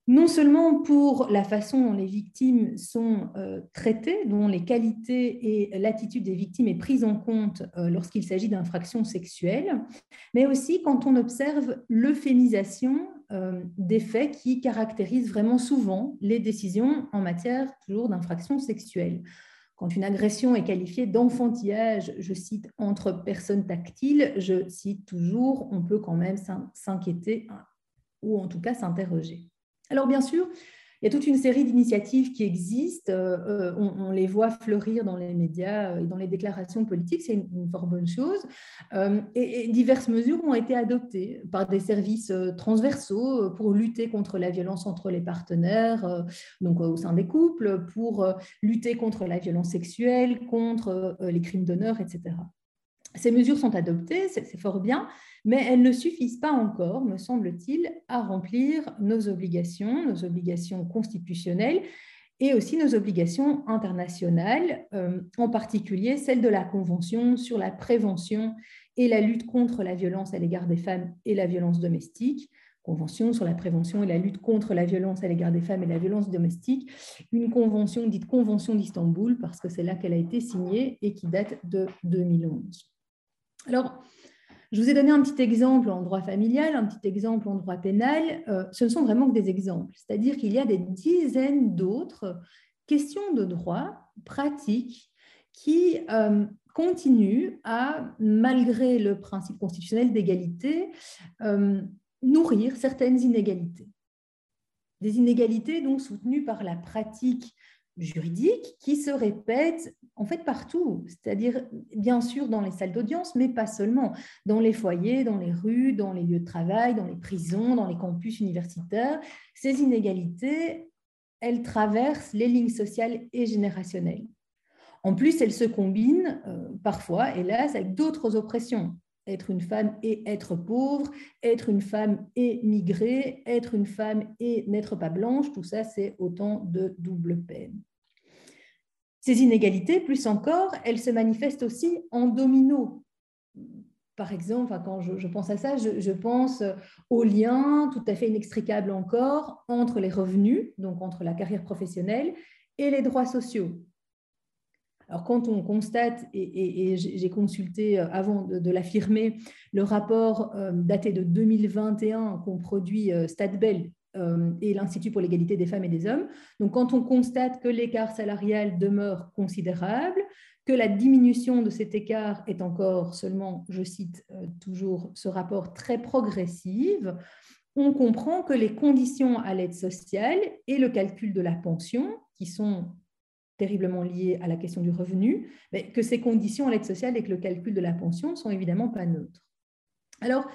non seulement pour la façon dont les victimes sont euh, traitées, dont les qualités et l'attitude des victimes est prise en compte euh, lorsqu'il s'agit d'infractions sexuelles, mais aussi quand on observe l'euphémisation euh, des faits qui caractérisent vraiment souvent les décisions en matière toujours d'infractions sexuelles. Quand une agression est qualifiée d'enfantillage, je cite entre personnes tactiles, je cite toujours, on peut quand même s'inquiéter ou en tout cas s'interroger. Alors bien sûr, il y a toute une série d'initiatives qui existent, euh, on, les voit fleurir dans les médias et dans les déclarations politiques, c'est une, fort bonne chose, euh, et, diverses mesures ont été adoptées par des services euh, transversaux pour lutter contre la violence entre les partenaires, donc au sein des couples, pour lutter contre la violence sexuelle, contre les crimes d'honneur, etc. Ces mesures sont adoptées, c'est fort bien, mais elles ne suffisent pas encore, me semble-t-il, à remplir nos obligations, nos obligations constitutionnelles et aussi nos obligations internationales, euh, en particulier celle de la Convention sur la prévention et la lutte contre la violence à l'égard des femmes et la violence domestique, Convention sur la prévention et la lutte contre la violence à l'égard des femmes et la violence domestique, une convention dite Convention d'Istanbul, parce que c'est là qu'elle a été signée et qui date de 2011. Alors, je vous ai donné un petit exemple en droit familial, un petit exemple en droit pénal. Euh, ce ne sont vraiment que des exemples. C'est-à-dire qu'il y a des dizaines d'autres questions de droit pratiques qui euh, continuent à, malgré le principe constitutionnel d'égalité, euh, nourrir certaines inégalités. Des inégalités donc soutenues par la pratique juridique qui se répète en fait partout, c'est-à-dire bien sûr dans les salles d'audience, mais pas seulement, dans les foyers, dans les rues, dans les lieux de travail, dans les prisons, dans les campus universitaires. Ces inégalités, elles traversent les lignes sociales et générationnelles. En plus, elles se combinent euh, parfois, hélas, avec d'autres oppressions. Être une femme et être pauvre, être une femme et migrer, être une femme et n'être pas blanche, tout ça, c'est autant de double peine. Ces inégalités, plus encore, elles se manifestent aussi en domino. par exemple, quand je, pense à ça, je, pense au lien tout à fait inextricable encore entre les revenus, donc entre la carrière professionnelle, et les droits sociaux. Alors, quand on constate, et, j'ai consulté euh, avant de, l'affirmer, le rapport euh, daté de 2021 qu'ont produit euh, Stadbel et l'Institut pour l'égalité des femmes et des hommes, donc quand on constate que l'écart salarial demeure considérable, que la diminution de cet écart est encore seulement, je cite toujours ce rapport, très progressive, on comprend que les conditions à l'aide sociale et le calcul de la pension, qui sont terriblement liées à la question du revenu, que ces conditions à l'aide sociale et que le calcul de la pension sont évidemment pas neutres. Alors,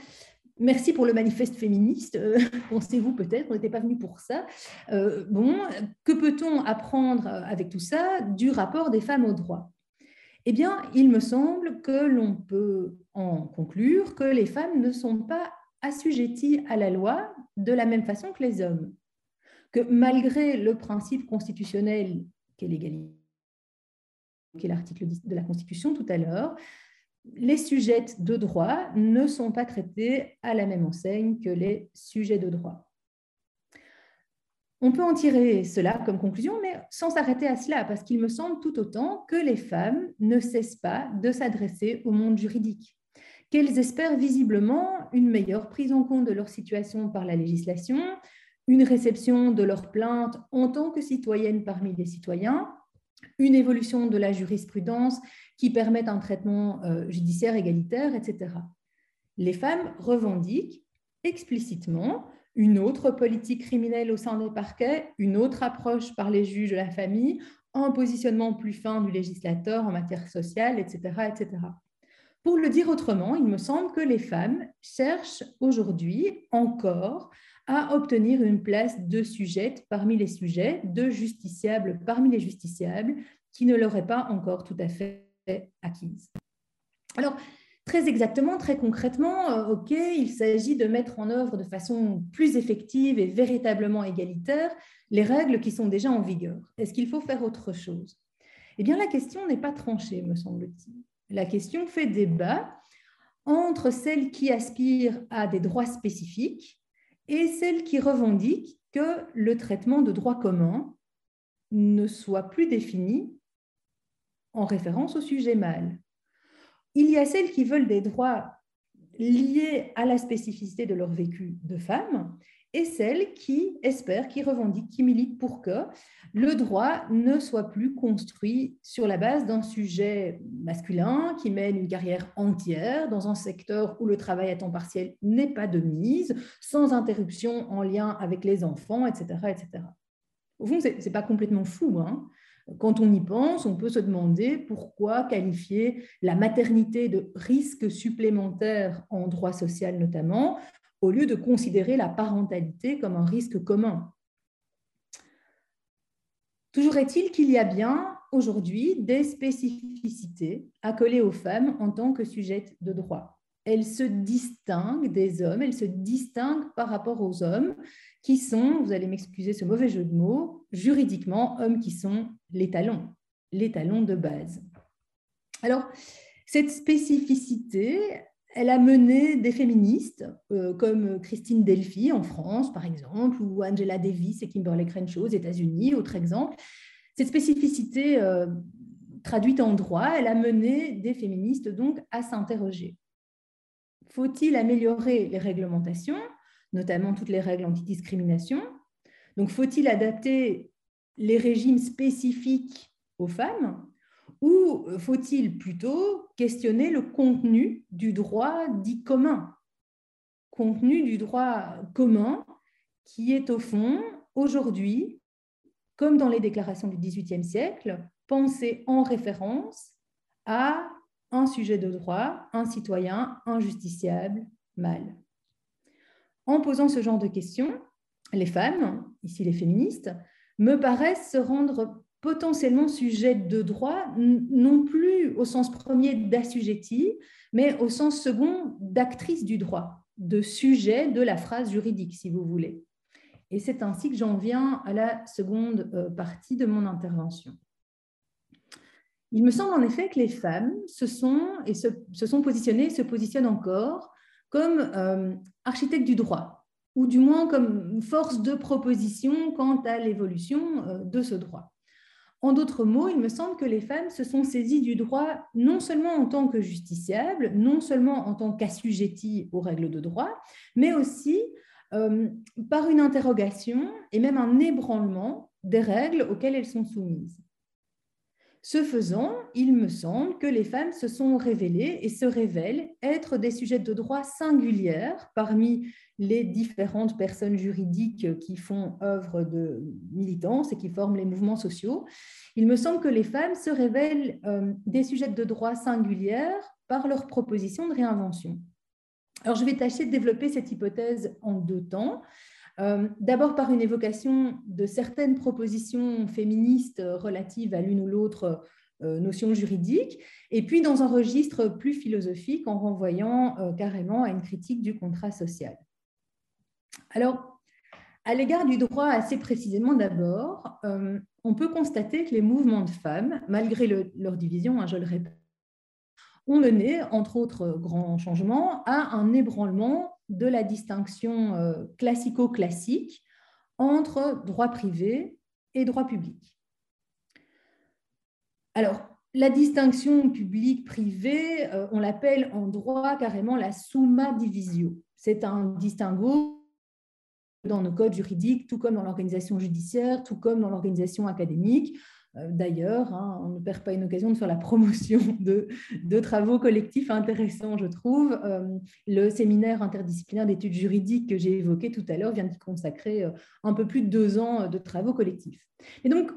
merci pour le manifeste féministe. Euh, [LAUGHS] pensez-vous peut-être, on n'était pas venu pour ça. Euh, bon, que peut-on apprendre avec tout ça du rapport des femmes aux droits Eh bien, il me semble que l'on peut en conclure que les femmes ne sont pas assujetties à la loi de la même façon que les hommes. Que malgré le principe constitutionnel qui est l'égalité, qui est l'article de la Constitution tout à l'heure, les sujets de droit ne sont pas traités à la même enseigne que les sujets de droit. On peut en tirer cela comme conclusion, mais sans s'arrêter à cela, parce qu'il me semble tout autant que les femmes ne cessent pas de s'adresser au monde juridique, qu'elles espèrent visiblement une meilleure prise en compte de leur situation par la législation, une réception de leurs plaintes en tant que citoyennes parmi les citoyens, une évolution de la jurisprudence qui permette un traitement euh, judiciaire égalitaire, etc. Les femmes revendiquent explicitement une autre politique criminelle au sein des parquets, une autre approche par les juges de la famille, un positionnement plus fin du législateur en matière sociale, etc., etc. Pour le dire autrement, il me semble que les femmes cherchent aujourd'hui encore à obtenir une place de sujette parmi les sujets, de justiciable parmi les justiciables, qui ne l'auraient pas encore tout à fait acquise. Alors, très exactement, très concrètement, euh, OK, il s'agit de mettre en œuvre de façon plus effective et véritablement égalitaire les règles qui sont déjà en vigueur. Est-ce qu'il faut faire autre chose? Eh bien, la question n'est pas tranchée, me semble-t-il. La question fait débat entre celles qui aspirent à des droits spécifiques et celles qui revendiquent que le traitement de droit commun ne soit plus défini en référence au sujet mâle. Il y a celles qui veulent des droits liés à la spécificité de leur vécu de femme et celles qui espèrent, qui revendiquent, qui militent pour que le droit ne soit plus construit sur la base d'un sujet masculin qui mène une carrière entière dans un secteur où le travail à temps partiel n'est pas de mise, sans interruption en lien avec les enfants, etc. etc. Au fond, ce n'est pas complètement fou. Hein. quand on y pense, on peut se demander pourquoi qualifier la maternité de risque supplémentaire en droit social notamment, au lieu de considérer la parentalité comme un risque commun. Toujours est-il qu'il y a bien aujourd'hui des spécificités accolées aux femmes en tant que sujettes de droit. Elles se distinguent des hommes, elles se distinguent par rapport aux hommes qui sont, vous allez m'excuser ce mauvais jeu de mots, juridiquement, hommes qui sont les talons, les talons de base. Alors, cette spécificité, elle a mené des féministes euh, comme Christine Delphi en France, par exemple, ou Angela Davis et Kimberly Crenshaw aux États-Unis, autre exemple. Cette spécificité euh, traduite en droit, elle a mené des féministes donc à s'interroger. Faut-il améliorer les réglementations, notamment toutes les règles antidiscrimination? Donc, faut-il adapter les régimes spécifiques aux femmes? Ou faut-il plutôt questionner le contenu du droit dit commun Contenu du droit commun qui est au fond, aujourd'hui, comme dans les déclarations du XVIIIe siècle, pensé en référence à un sujet de droit, un citoyen, un justiciable, mal. En posant ce genre de questions, les femmes, ici les féministes, me paraissent se rendre potentiellement sujet de droit, non plus au sens premier d'assujetti, mais au sens second d'actrice du droit, de sujet de la phrase juridique, si vous voulez. Et c'est ainsi que j'en viens à la seconde euh, partie de mon intervention. Il me semble en effet que les femmes se sont, et se, sont positionnées, se positionnent encore comme euh, architectes du droit, ou du moins comme force de proposition quant à l'évolution euh, de ce droit. En d'autres mots, il me semble que les femmes se sont saisies du droit non seulement en tant que justiciables, non seulement en tant qu'assujetties aux règles de droit, mais aussi euh, par une interrogation et même un ébranlement des règles auxquelles elles sont soumises. Ce faisant, il me semble que les femmes se sont révélées et se révèlent être des sujets de droit singulières parmi les différentes personnes juridiques qui font œuvre de militance et qui forment les mouvements sociaux. Il me semble que les femmes se révèlent euh, des sujets de droit singulières par leur proposition de réinvention. Alors, je vais tâcher de développer cette hypothèse en deux temps. Euh, d'abord par une évocation de certaines propositions féministes relatives à l'une ou l'autre euh, notion juridique, et puis dans un registre plus philosophique en renvoyant carrément à une critique du contrat social. Alors, à l'égard du droit assez précisément d'abord, on peut constater que les mouvements de femmes, malgré leur division, hein, je le répète, ont mené, entre autres grands changements, à un ébranlement de la distinction euh, classico-classique entre droit privé et droit public. Alors, la distinction public-privé, euh, on l'appelle en droit carrément la summa divisio. C'est un distinguo dans nos codes juridiques, tout comme dans l'organisation judiciaire, tout comme dans l'organisation académique. Euh, d'ailleurs, hein, on ne perd pas une occasion de faire la promotion [LAUGHS] de, travaux collectifs intéressants, je trouve. Euh, le séminaire interdisciplinaire d'études juridiques que j'ai évoqué tout à l'heure vient de consacrer euh, un peu plus de deux ans de travaux collectifs. Et donc,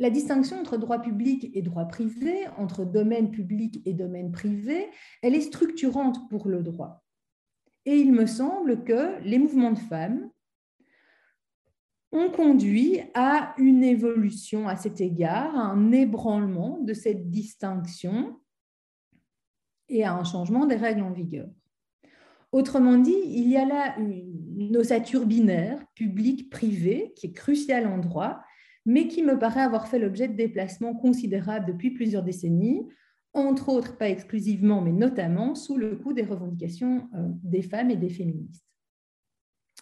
la distinction entre droit public et droit privé, entre domaine public et domaine privé, elle est structurante pour le droit. Et il me semble que les mouvements de femmes, ont conduit à une évolution à cet égard, à un ébranlement de cette distinction et à un changement des règles en vigueur. Autrement dit, il y a là une ossature binaire, public-privé, qui est cruciale en droit, mais qui me paraît avoir fait l'objet de déplacements considérables depuis plusieurs décennies, entre autres, pas exclusivement, mais notamment sous le coup des revendications euh, des femmes et des féministes.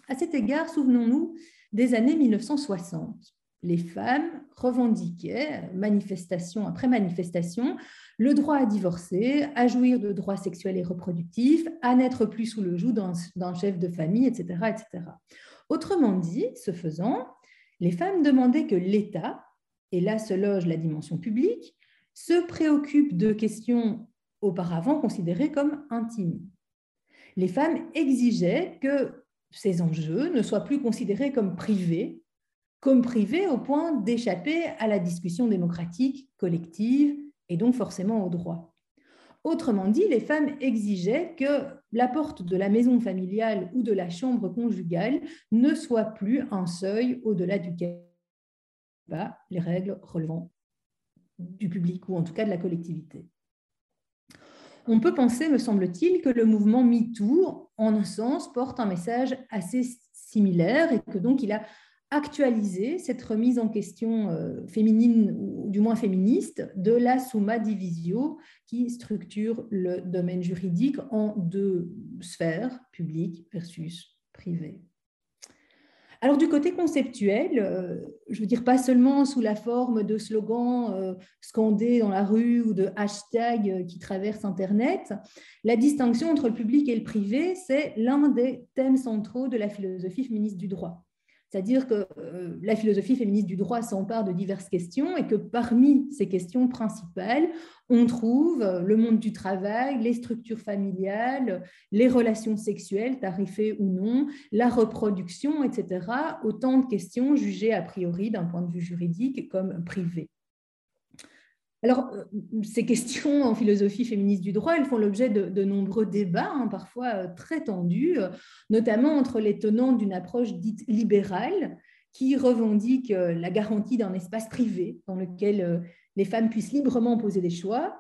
À cet égard, souvenons-nous des années 1960. Les femmes revendiquaient, manifestation après manifestation, le droit à divorcer, à jouir de droits sexuels et reproductifs, à n'être plus sous le joug d'un chef de famille, etc., etc. Autrement dit, ce faisant, les femmes demandaient que l'État, et là se loge la dimension publique, se préoccupe de questions auparavant considérées comme intimes. Les femmes exigeaient que ces enjeux ne soient plus considérés comme privés, comme privés au point d'échapper à la discussion démocratique, collective et donc forcément au droit. Autrement dit, les femmes exigeaient que la porte de la maison familiale ou de la chambre conjugale ne soit plus un seuil au-delà duquel les règles relevant du public ou en tout cas de la collectivité on peut penser, me semble-t-il, que le mouvement MeToo, en un sens, porte un message assez similaire et que donc il a actualisé cette remise en question euh, féminine ou du moins féministe de la summa divisio qui structure le domaine juridique en deux sphères, publiques versus privées. Alors du côté conceptuel, euh, je veux dire pas seulement sous la forme de slogans euh, scandés dans la rue ou de hashtags euh, qui traversent Internet, la distinction entre le public et le privé, c'est l'un des thèmes centraux de la philosophie féministe du droit. C'est-à-dire que euh, la philosophie féministe du droit s'empare de diverses questions et que parmi ces questions principales, on trouve euh, le monde du travail, les structures familiales, les relations sexuelles, tarifées ou non, la reproduction, etc. Autant de questions jugées a priori d'un point de vue juridique comme privées. Alors, euh, ces questions en philosophie féministe du droit, elles font l'objet de, nombreux débats, hein, parfois euh, très tendus, euh, notamment entre les tenants d'une approche dite libérale, qui revendique la garantie d'un espace privé dans lequel les femmes puissent librement poser des choix,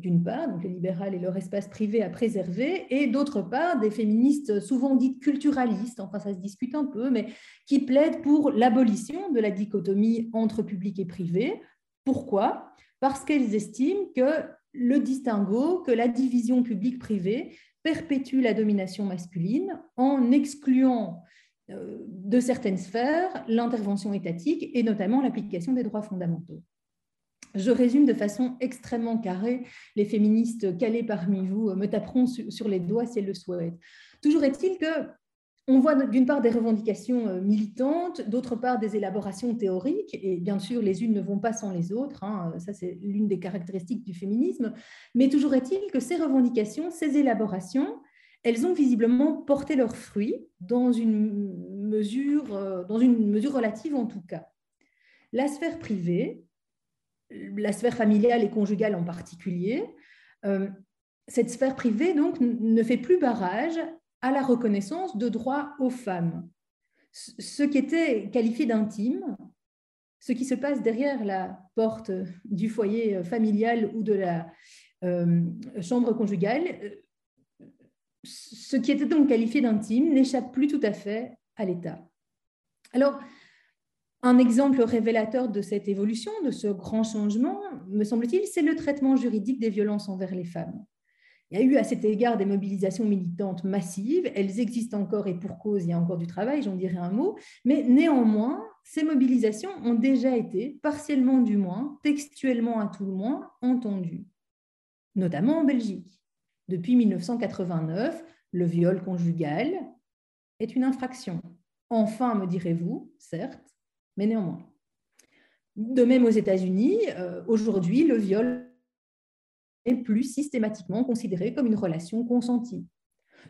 d'une part, donc les libérales et leur espace privé à préserver, et d'autre part, des féministes souvent dites culturalistes, enfin ça se discute un peu, mais qui plaident pour l'abolition de la dichotomie entre public et privé. Pourquoi? Parce qu'elles estiment que le distinguo, que la division publique-privée perpétue la domination masculine en excluant euh, de certaines sphères l'intervention étatique et notamment l'application des droits fondamentaux. Je résume de façon extrêmement carrée. Les féministes calées parmi vous me taperont sur les doigts si elles le souhaitent. Toujours est-il que on voit d'une part des revendications euh, militantes, d'autre part des élaborations théoriques, et bien sûr les unes ne vont pas sans les autres, hein, ça c'est l'une des caractéristiques du féminisme, mais toujours est-il que ces revendications, ces élaborations, elles ont visiblement porté leurs fruits dans une mesure, euh, dans une mesure relative en tout cas. La sphère privée, la sphère familiale et conjugale en particulier, euh, cette sphère privée donc ne fait plus barrage à la reconnaissance de droits aux femmes. Ce qui était qualifié d'intime, ce qui se passe derrière la porte du foyer familial ou de la euh, chambre conjugale, ce qui était donc qualifié d'intime n'échappe plus tout à fait à l'État. Alors, un exemple révélateur de cette évolution, de ce grand changement, me semble-t-il, c'est le traitement juridique des violences envers les femmes. Il y a eu à cet égard des mobilisations militantes massives, elles existent encore et pour cause, il y a encore du travail, j'en dirai un mot, mais néanmoins, ces mobilisations ont déjà été, partiellement du moins, textuellement à tout le moins, entendues, notamment en Belgique. Depuis 1989, le viol conjugal est une infraction. Enfin, me direz-vous, certes, mais néanmoins. De même aux États-Unis, euh, aujourd'hui, le viol plus systématiquement considéré comme une relation consentie.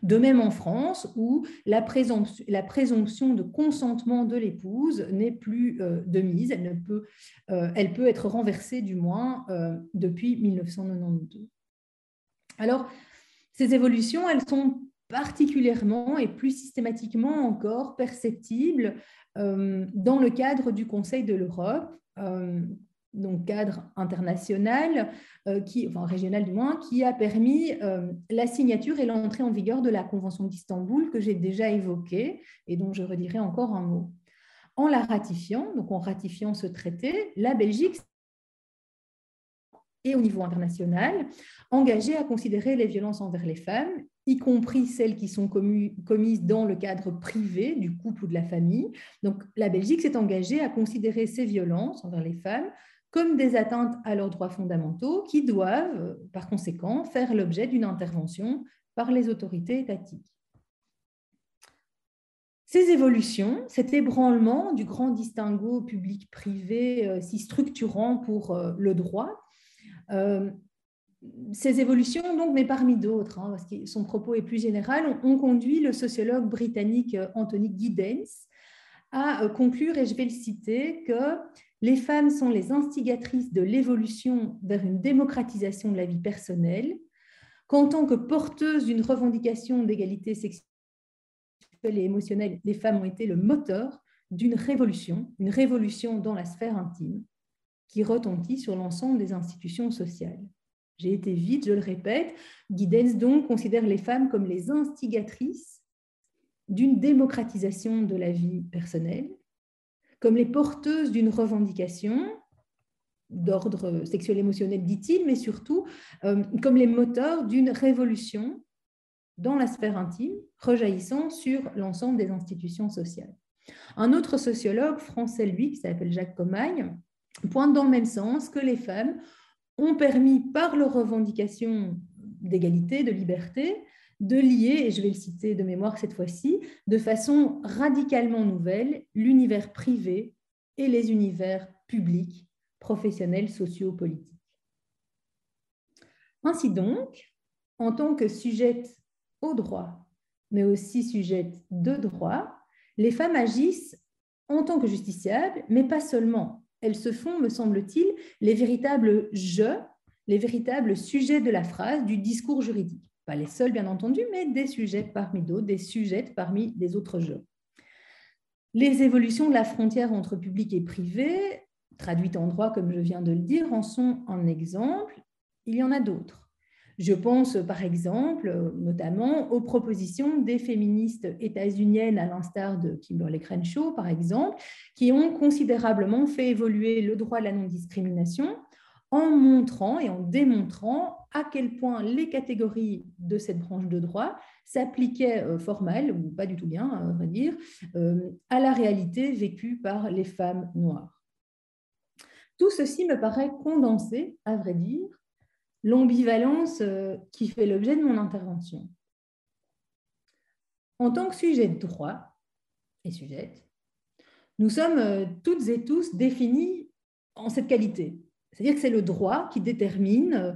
De même en France, où la présomption, de consentement de l'épouse n'est plus euh, de mise, elle, ne peut, euh, être renversée du moins depuis 1992. Alors, ces évolutions, elles sont particulièrement et plus systématiquement encore perceptibles euh, dans le cadre du Conseil de l'Europe, euh, donc cadre international, euh, qui, enfin régional du moins, qui a permis la signature et l'entrée en vigueur de la Convention d'Istanbul que j'ai déjà évoquée et dont je redirai encore un mot. En la ratifiant, donc en ratifiant ce traité, la Belgique et au niveau international, engagée à considérer les violences envers les femmes y compris celles qui sont commises dans le cadre privé du couple ou de la famille. Donc la Belgique s'est engagée à considérer ces violences envers les femmes comme des atteintes à leurs droits fondamentaux qui doivent, par conséquent, faire l'objet d'une intervention par les autorités étatiques. Ces évolutions, cet ébranlement du grand distinguo public-privé euh, si structurant pour euh, le droit, euh, ces évolutions, donc, mais parmi d'autres, hein, parce que son propos est plus général, ont, conduit le sociologue britannique Anthony Giddens à conclure, et je vais le citer, que les femmes sont les instigatrices de l'évolution vers une démocratisation de la vie personnelle, qu'en tant que porteuses d'une revendication d'égalité sexuelle et émotionnelle, les femmes ont été le moteur d'une révolution, une révolution dans la sphère intime, qui retentit sur l'ensemble des institutions sociales. J'ai été vite, je le répète. Giddens donc considère les femmes comme les instigatrices d'une démocratisation de la vie personnelle, comme les porteuses d'une revendication d'ordre sexuel émotionnel, dit-il, mais surtout euh, comme les moteurs d'une révolution dans la sphère intime, rejaillissant sur l'ensemble des institutions sociales. Un autre sociologue français, lui, qui s'appelle Jacques Comagne, pointe dans le même sens que les femmes ont permis, par leurs revendications d'égalité, de liberté, de lier, et je vais le citer de mémoire cette fois-ci, de façon radicalement nouvelle, l'univers privé et les univers publics, professionnels, sociaux, politiques. Ainsi donc, en tant que sujette au droit, mais aussi sujette de droit, les femmes agissent en tant que justiciables, mais pas seulement elles se font, me semble-t-il, les véritables je, les véritables sujets de la phrase, du discours juridique. Pas les seuls, bien entendu, mais des sujets parmi d'autres, des sujets parmi les autres je. Les évolutions de la frontière entre public et privé, traduites en droit, comme je viens de le dire, en sont un exemple. Il y en a d'autres. Je pense par exemple notamment aux propositions des féministes états-uniennes à l'instar de Kimberly Crenshaw par exemple, qui ont considérablement fait évoluer le droit à la non-discrimination en montrant et en démontrant à quel point les catégories de cette branche de droit s'appliquaient euh, formelles, ou pas du tout bien, à vrai dire, euh, à la réalité vécue par les femmes noires. Tout ceci me paraît condenser, à vrai dire, l'ambivalence euh, qui fait l'objet de mon intervention. En tant que sujet de droit et sujette, nous sommes toutes et tous définis en cette qualité, c'est-à-dire que c'est le droit qui détermine euh,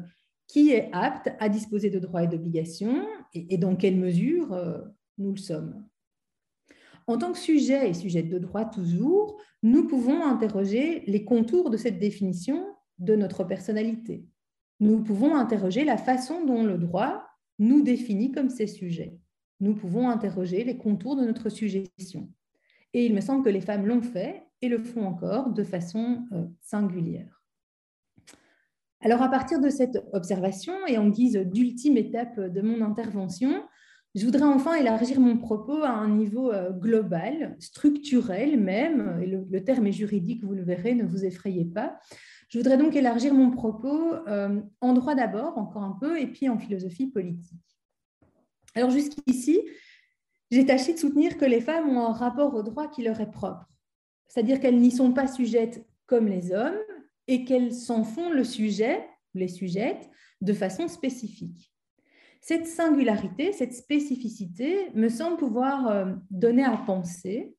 qui est apte à disposer de droits et d'obligations et, dans quelle mesure euh, nous le sommes. En tant que sujet et sujet de droit toujours, nous pouvons interroger les contours de cette définition de notre personnalité. Nous pouvons interroger la façon dont le droit nous définit comme ces sujets. Nous pouvons interroger les contours de notre suggestion. Et il me semble que les femmes l'ont fait et le font encore de façon euh, singulière. Alors, à partir de cette observation et en guise d'ultime étape de mon intervention, je voudrais enfin élargir mon propos à un niveau euh, global, structurel même, et le, terme est juridique, vous le verrez, ne vous effrayez pas. Je voudrais donc élargir mon propos euh, en droit d'abord, encore un peu, et puis en philosophie politique. Alors jusqu'ici, j'ai tâché de soutenir que les femmes ont un rapport au droit qui leur est propre, c'est-à-dire qu'elles n'y sont pas sujettes comme les hommes, et qu'elles s'en font le sujet, les sujettes, de façon spécifique. Cette singularité, cette spécificité me semble pouvoir euh, donner à penser,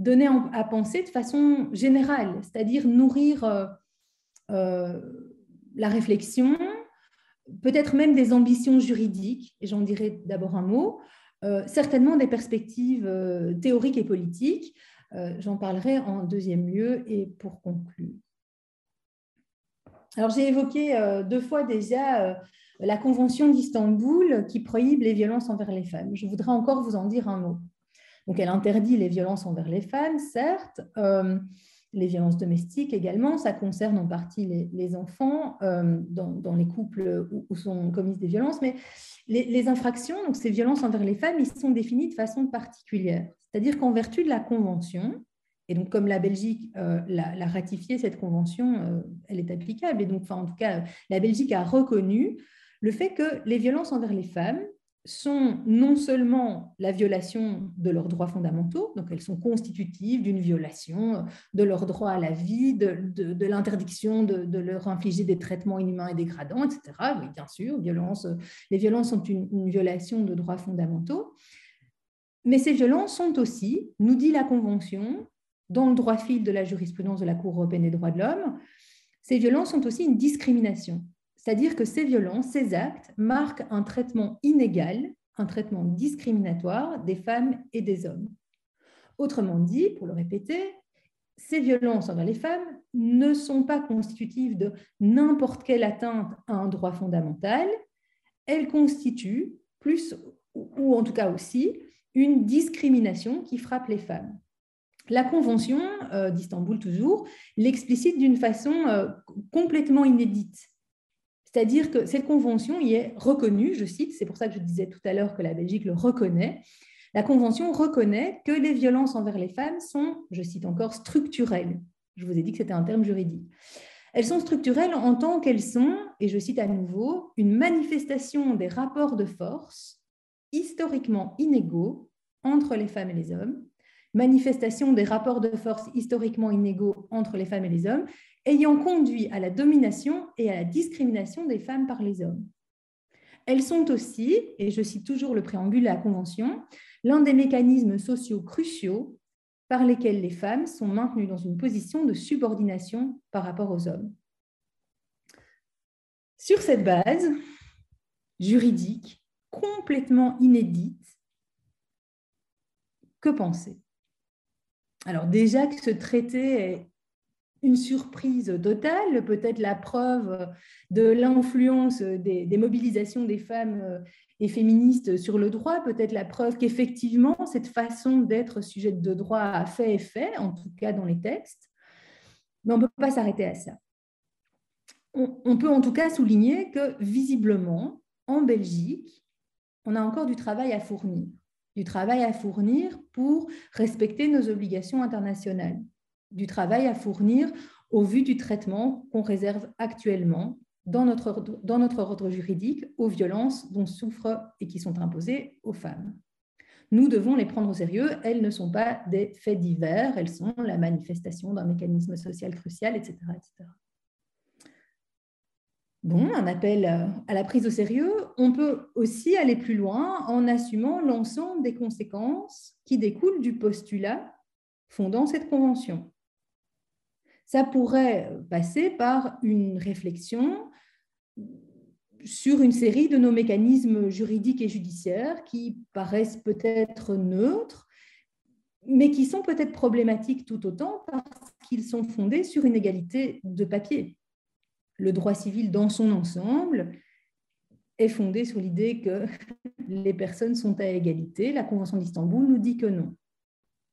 donner à penser de façon générale, c'est-à-dire nourrir euh, euh, la réflexion, peut-être même des ambitions juridiques, et j'en dirai d'abord un mot, certainement des perspectives théoriques et politiques. j'en parlerai en deuxième lieu et pour conclure. Alors, j'ai évoqué euh, deux fois déjà euh, la Convention d'Istanbul qui prohibe les violences envers les femmes. Je voudrais encore vous en dire un mot. Donc, elle interdit les violences envers les femmes, certes, euh, les violences domestiques également. Ça concerne en partie les, enfants dans, les couples où, sont commises des violences. Mais les, les, infractions, donc ces violences envers les femmes, ils sont définis de façon particulière. C'est-à-dire qu'en vertu de la Convention, et donc, comme la Belgique euh, l'a ratifié, cette convention, euh, elle est applicable. Et donc, en tout cas, la Belgique a reconnu le fait que les violences envers les femmes sont non seulement la violation de leurs droits fondamentaux, donc elles sont constitutives d'une violation de leurs droits à la vie, de, l'interdiction de, leur infliger des traitements inhumains et dégradants, etc. Oui, bien sûr, les violences sont une violation de droits fondamentaux. Mais ces violences sont aussi, nous dit la Convention, dans le droit fil de la jurisprudence de la Cour européenne des droits de l'homme, ces violences sont aussi une discrimination. C'est-à-dire que ces violences, ces actes marquent un traitement inégal, un traitement discriminatoire des femmes et des hommes. Autrement dit, pour le répéter, ces violences envers les femmes ne sont pas constitutives de n'importe quelle atteinte à un droit fondamental, elles constituent plus, ou en tout cas aussi, une discrimination qui frappe les femmes. La Convention euh, d'Istanbul, toujours, l'explicite d'une façon euh, complètement inédite. C'est-à-dire que cette convention y est reconnue, je cite, c'est pour ça que je disais tout à l'heure que la Belgique le reconnaît, la Convention reconnaît que les violences envers les femmes sont, je cite encore, structurelles. Je vous ai dit que c'était un terme juridique. Elles sont structurelles en tant qu'elles sont, et je cite à nouveau, une manifestation des rapports de force historiquement inégaux entre les femmes et les hommes, manifestation des rapports de force historiquement inégaux entre les femmes et les hommes, ayant conduit à la domination et à la discrimination des femmes par les hommes. Elles sont aussi, et je cite toujours le préambule de la Convention, l'un des mécanismes sociaux cruciaux par lesquels les femmes sont maintenues dans une position de subordination par rapport aux hommes. Sur cette base juridique complètement inédite, que penser? Alors déjà que ce traité est une surprise totale, peut-être la preuve de l'influence des, mobilisations des femmes euh, et féministes sur le droit, peut-être la preuve qu'effectivement cette façon d'être sujet de droit a fait effet, en tout cas dans les textes. Mais on ne peut pas s'arrêter à ça. on peut en tout cas souligner que visiblement, en Belgique, on a encore du travail à fournir du travail à fournir pour respecter nos obligations internationales, du travail à fournir au vu du traitement qu'on réserve actuellement dans notre, ordre juridique aux violences dont souffrent et qui sont imposées aux femmes. Nous devons les prendre au sérieux. Elles ne sont pas des faits divers, elles sont la manifestation d'un mécanisme social crucial, etc. Bon, un appel à la prise au sérieux. On peut aussi aller plus loin en assumant l'ensemble des conséquences qui découlent du postulat fondant cette convention. Ça pourrait passer par une réflexion sur une série de nos mécanismes juridiques et judiciaires qui paraissent peut-être neutres, mais qui sont peut-être problématiques tout autant parce qu'ils sont fondés sur une égalité de papier. Le droit civil dans son ensemble est fondé sur l'idée que [LAUGHS] les personnes sont à égalité. La Convention d'Istanbul nous dit que non.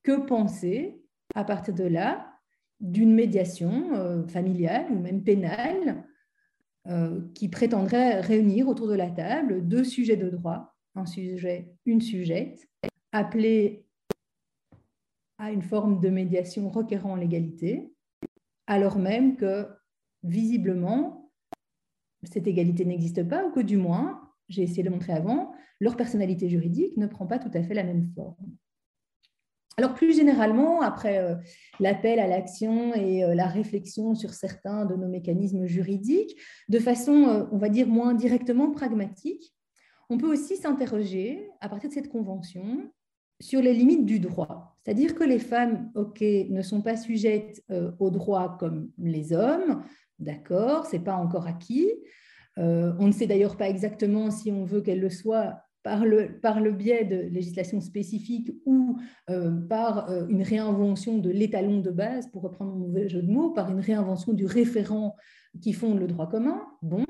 Que penser à partir de là d'une médiation euh, familiale ou même pénale euh, qui prétendrait réunir autour de la table deux sujets de droit, un sujet, une sujette, appelés à une forme de médiation requérant l'égalité, alors même que visiblement, cette égalité n'existe pas, ou que du moins, j'ai essayé de le montrer avant, leur personnalité juridique ne prend pas tout à fait la même forme. Alors plus généralement, après euh, l'appel à l'action et euh, la réflexion sur certains de nos mécanismes juridiques, de façon, euh, on va dire, moins directement pragmatique, on peut aussi s'interroger, à partir de cette convention, sur les limites du droit. C'est-à-dire que les femmes, OK, ne sont pas sujettes au droit comme les hommes, d'accord, c'est pas encore acquis. on ne sait d'ailleurs pas exactement si on veut qu'elles le soient par le, par le biais de législation spécifique ou euh, par euh, une réinvention de l'étalon de base, pour reprendre mon mauvais jeu de mots, par une réinvention du référent qui fonde le droit commun. Bon.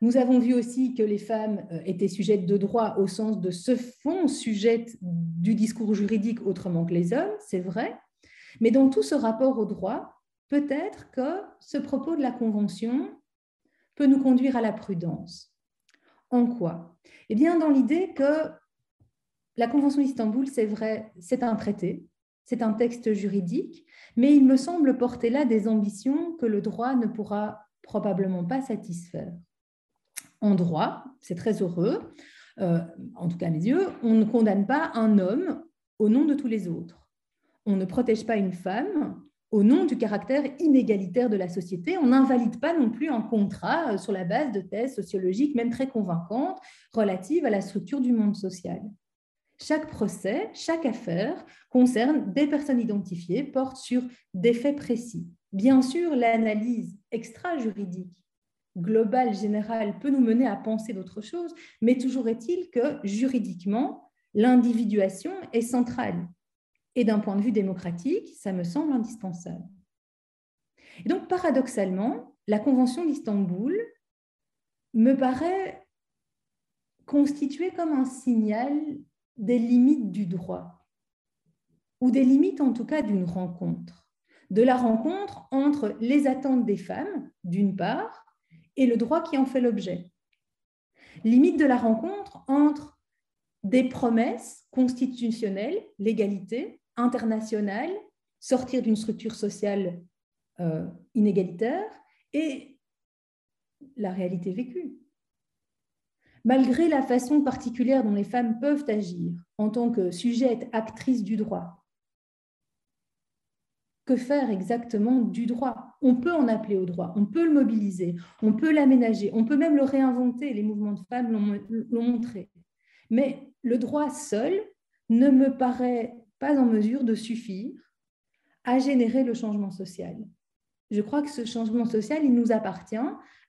Nous avons vu aussi que les femmes euh, étaient sujettes de droit au sens de se font sujettes du discours juridique autrement que les hommes, c'est vrai. Mais dans tout ce rapport au droit, peut-être que ce propos de la Convention peut nous conduire à la prudence. En quoi? Eh bien, dans l'idée que la Convention d'Istanbul, c'est vrai, c'est un traité, c'est un texte juridique, mais il me semble porter là des ambitions que le droit ne pourra probablement pas satisfaire. En droit, c'est très heureux, euh, en tout cas à mes yeux, on ne condamne pas un homme au nom de tous les autres. On ne protège pas une femme au nom du caractère inégalitaire de la société, on n'invalide pas non plus un contrat euh, sur la base de thèses sociologiques, même très convaincantes, relatives à la structure du monde social. Chaque procès, chaque affaire concerne des personnes identifiées, porte sur des faits précis. Bien sûr, l'analyse extra-juridique, globale, générale, peut nous mener à penser d'autres choses, mais toujours est-il que juridiquement, l'individuation est centrale. Et d'un point de vue démocratique, ça me semble indispensable. Et donc, paradoxalement, la Convention d'Istanbul me paraît constituer comme un signal des limites du droit, ou des limites en tout cas d'une rencontre, de la rencontre entre les attentes des femmes, d'une part, et le droit qui en fait l'objet. Limite de la rencontre entre des promesses constitutionnelles, l'égalité, internationale, sortir d'une structure sociale euh, inégalitaire et la réalité vécue. Malgré la façon particulière dont les femmes peuvent agir en tant que sujettes actrices du droit, que faire exactement du droit? On peut en appeler au droit, on peut le mobiliser, on peut l'aménager, on peut même le réinventer, les mouvements de femmes l'ont montré. Mais le droit seul ne me paraît pas en mesure de suffire à générer le changement social. Je crois que ce changement social, il nous appartient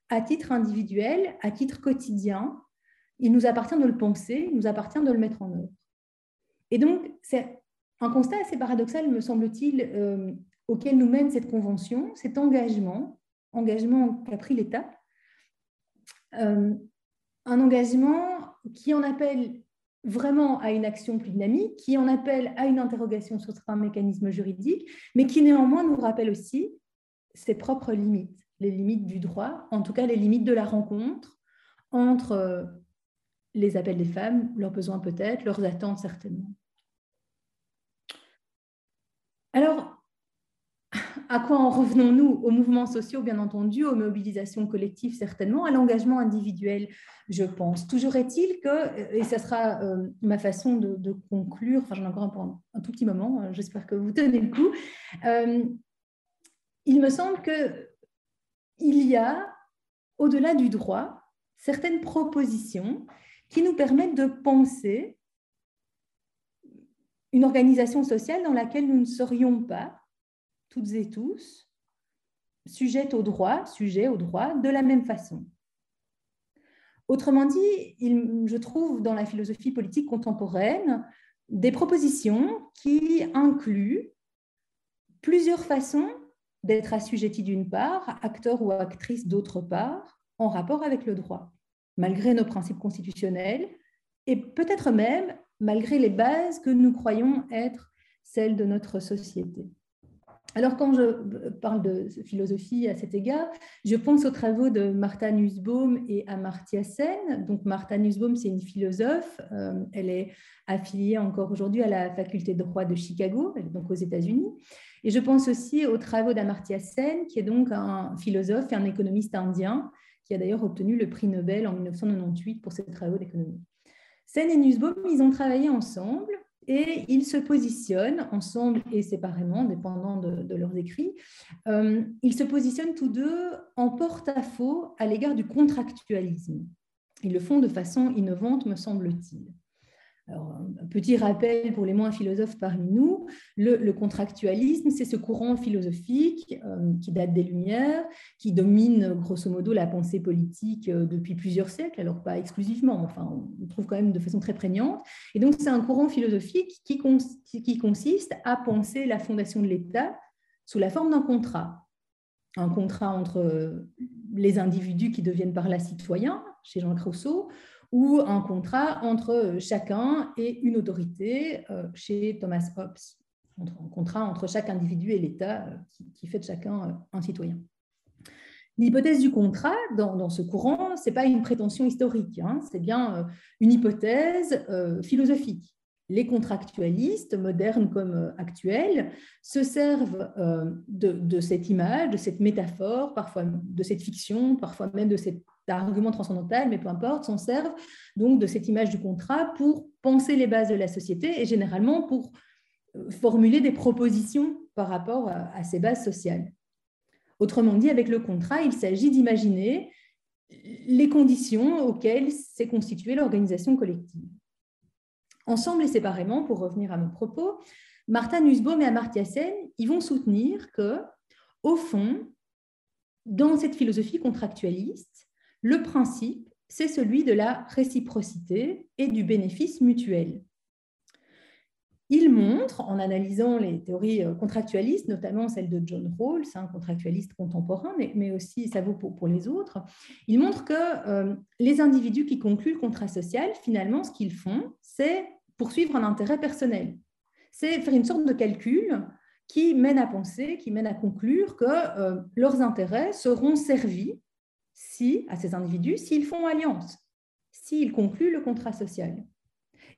à titre individuel, à titre quotidien. Il nous appartient de le penser, il nous appartient de le mettre en œuvre. Et donc, c'est un constat assez paradoxal, me semble-t-il, euh, auquel nous mène cette convention, cet engagement, engagement qu'a pris l'État, euh, un engagement qui en appelle vraiment à une action plus dynamique, qui en appelle à une interrogation sur certains mécanismes juridiques, mais qui néanmoins nous rappelle aussi ses propres limites, les limites du droit, en tout cas les limites de la rencontre entre euh, les appels des femmes, leurs besoins peut-être, leurs attentes certainement. Alors, À quoi en revenons-nous? Aux mouvements sociaux, bien entendu, aux mobilisations collectives, certainement, à l'engagement individuel, je pense. Toujours est-il que, et ce sera euh, ma façon de, conclure, enfin j'en ai encore un, tout petit moment, euh, j'espère que vous tenez le coup, euh, il me semble qu'il y a, au-delà du droit, certaines propositions qui nous permettent de penser une organisation sociale dans laquelle nous ne serions pas, toutes et tous, sujettes au droit, sujets au droit, de la même façon. Autrement dit, je trouve dans la philosophie politique contemporaine des propositions qui incluent plusieurs façons d'être assujetti d'une part, acteur ou actrice d'autre part, en rapport avec le droit, malgré nos principes constitutionnels et peut-être même malgré les bases que nous croyons être celles de notre société. Alors, quand je parle de philosophie à cet égard, je pense aux travaux de Martha Nussbaum et Amartya Sen. Donc, Martha Nussbaum, c'est une philosophe. Euh, elle est affiliée encore aujourd'hui à la faculté de droit de Chicago, donc aux États-Unis. Et je pense aussi aux travaux d'Amartya Sen, qui est donc un philosophe et un économiste indien, qui a d'ailleurs obtenu le prix Nobel en 1998 pour ses travaux d'économie. Sen et Nussbaum, ils ont travaillé ensemble et ils se positionnent ensemble et séparément, dépendant de, leurs écrits, euh, ils se positionnent tous deux en porte-à-faux à l'égard du contractualisme. Ils le font de façon innovante, me semble-t-il un petit rappel pour les moins philosophes parmi nous, le, contractualisme, c'est ce courant philosophique euh, qui date des Lumières, qui domine grosso modo la pensée politique euh, depuis plusieurs siècles, alors pas exclusivement, enfin on trouve quand même de façon très prégnante. Et donc c'est un courant philosophique qui, qui consiste à penser la fondation de l'État sous la forme d'un contrat. Un contrat entre euh, les individus qui deviennent par là citoyens, chez Jean Rousseau, ou un contrat entre euh, chacun et une autorité euh, chez Thomas Hobbes, un contrat entre chaque individu et l'État euh, qui, fait de chacun un citoyen. L'hypothèse du contrat dans, ce courant, ce n'est pas une prétention historique, hein, c'est bien une hypothèse philosophique. Les contractualistes, modernes comme actuels, se servent de, de, cette image, de cette métaphore, parfois de cette fiction, parfois même de cette argument transcendantal, mais peu importe, s'en servent donc de cette image du contrat pour penser les bases de la société et généralement pour euh, formuler des propositions par rapport à, ces bases sociales. Autrement dit, avec le contrat, il s'agit d'imaginer les conditions auxquelles s'est constituée l'organisation collective. Ensemble et séparément, pour revenir à mon propos, Martha Nussbaum et Amartya Sen, ils vont soutenir que, au fond, dans cette philosophie contractualiste, le principe, c'est celui de la réciprocité et du bénéfice mutuel. Il montre, en analysant les théories euh, contractualistes, notamment celle de John Rawls, un contractualiste contemporain, mais, aussi ça vaut pour, les autres, il montre que euh, les individus qui concluent le contrat social, finalement, ce qu'ils font, c'est poursuivre un intérêt personnel. C'est faire une sorte de calcul qui mène à penser, qui mène à conclure que euh, leurs intérêts seront servis si, à ces individus s'ils font alliance, s'ils concluent le contrat social.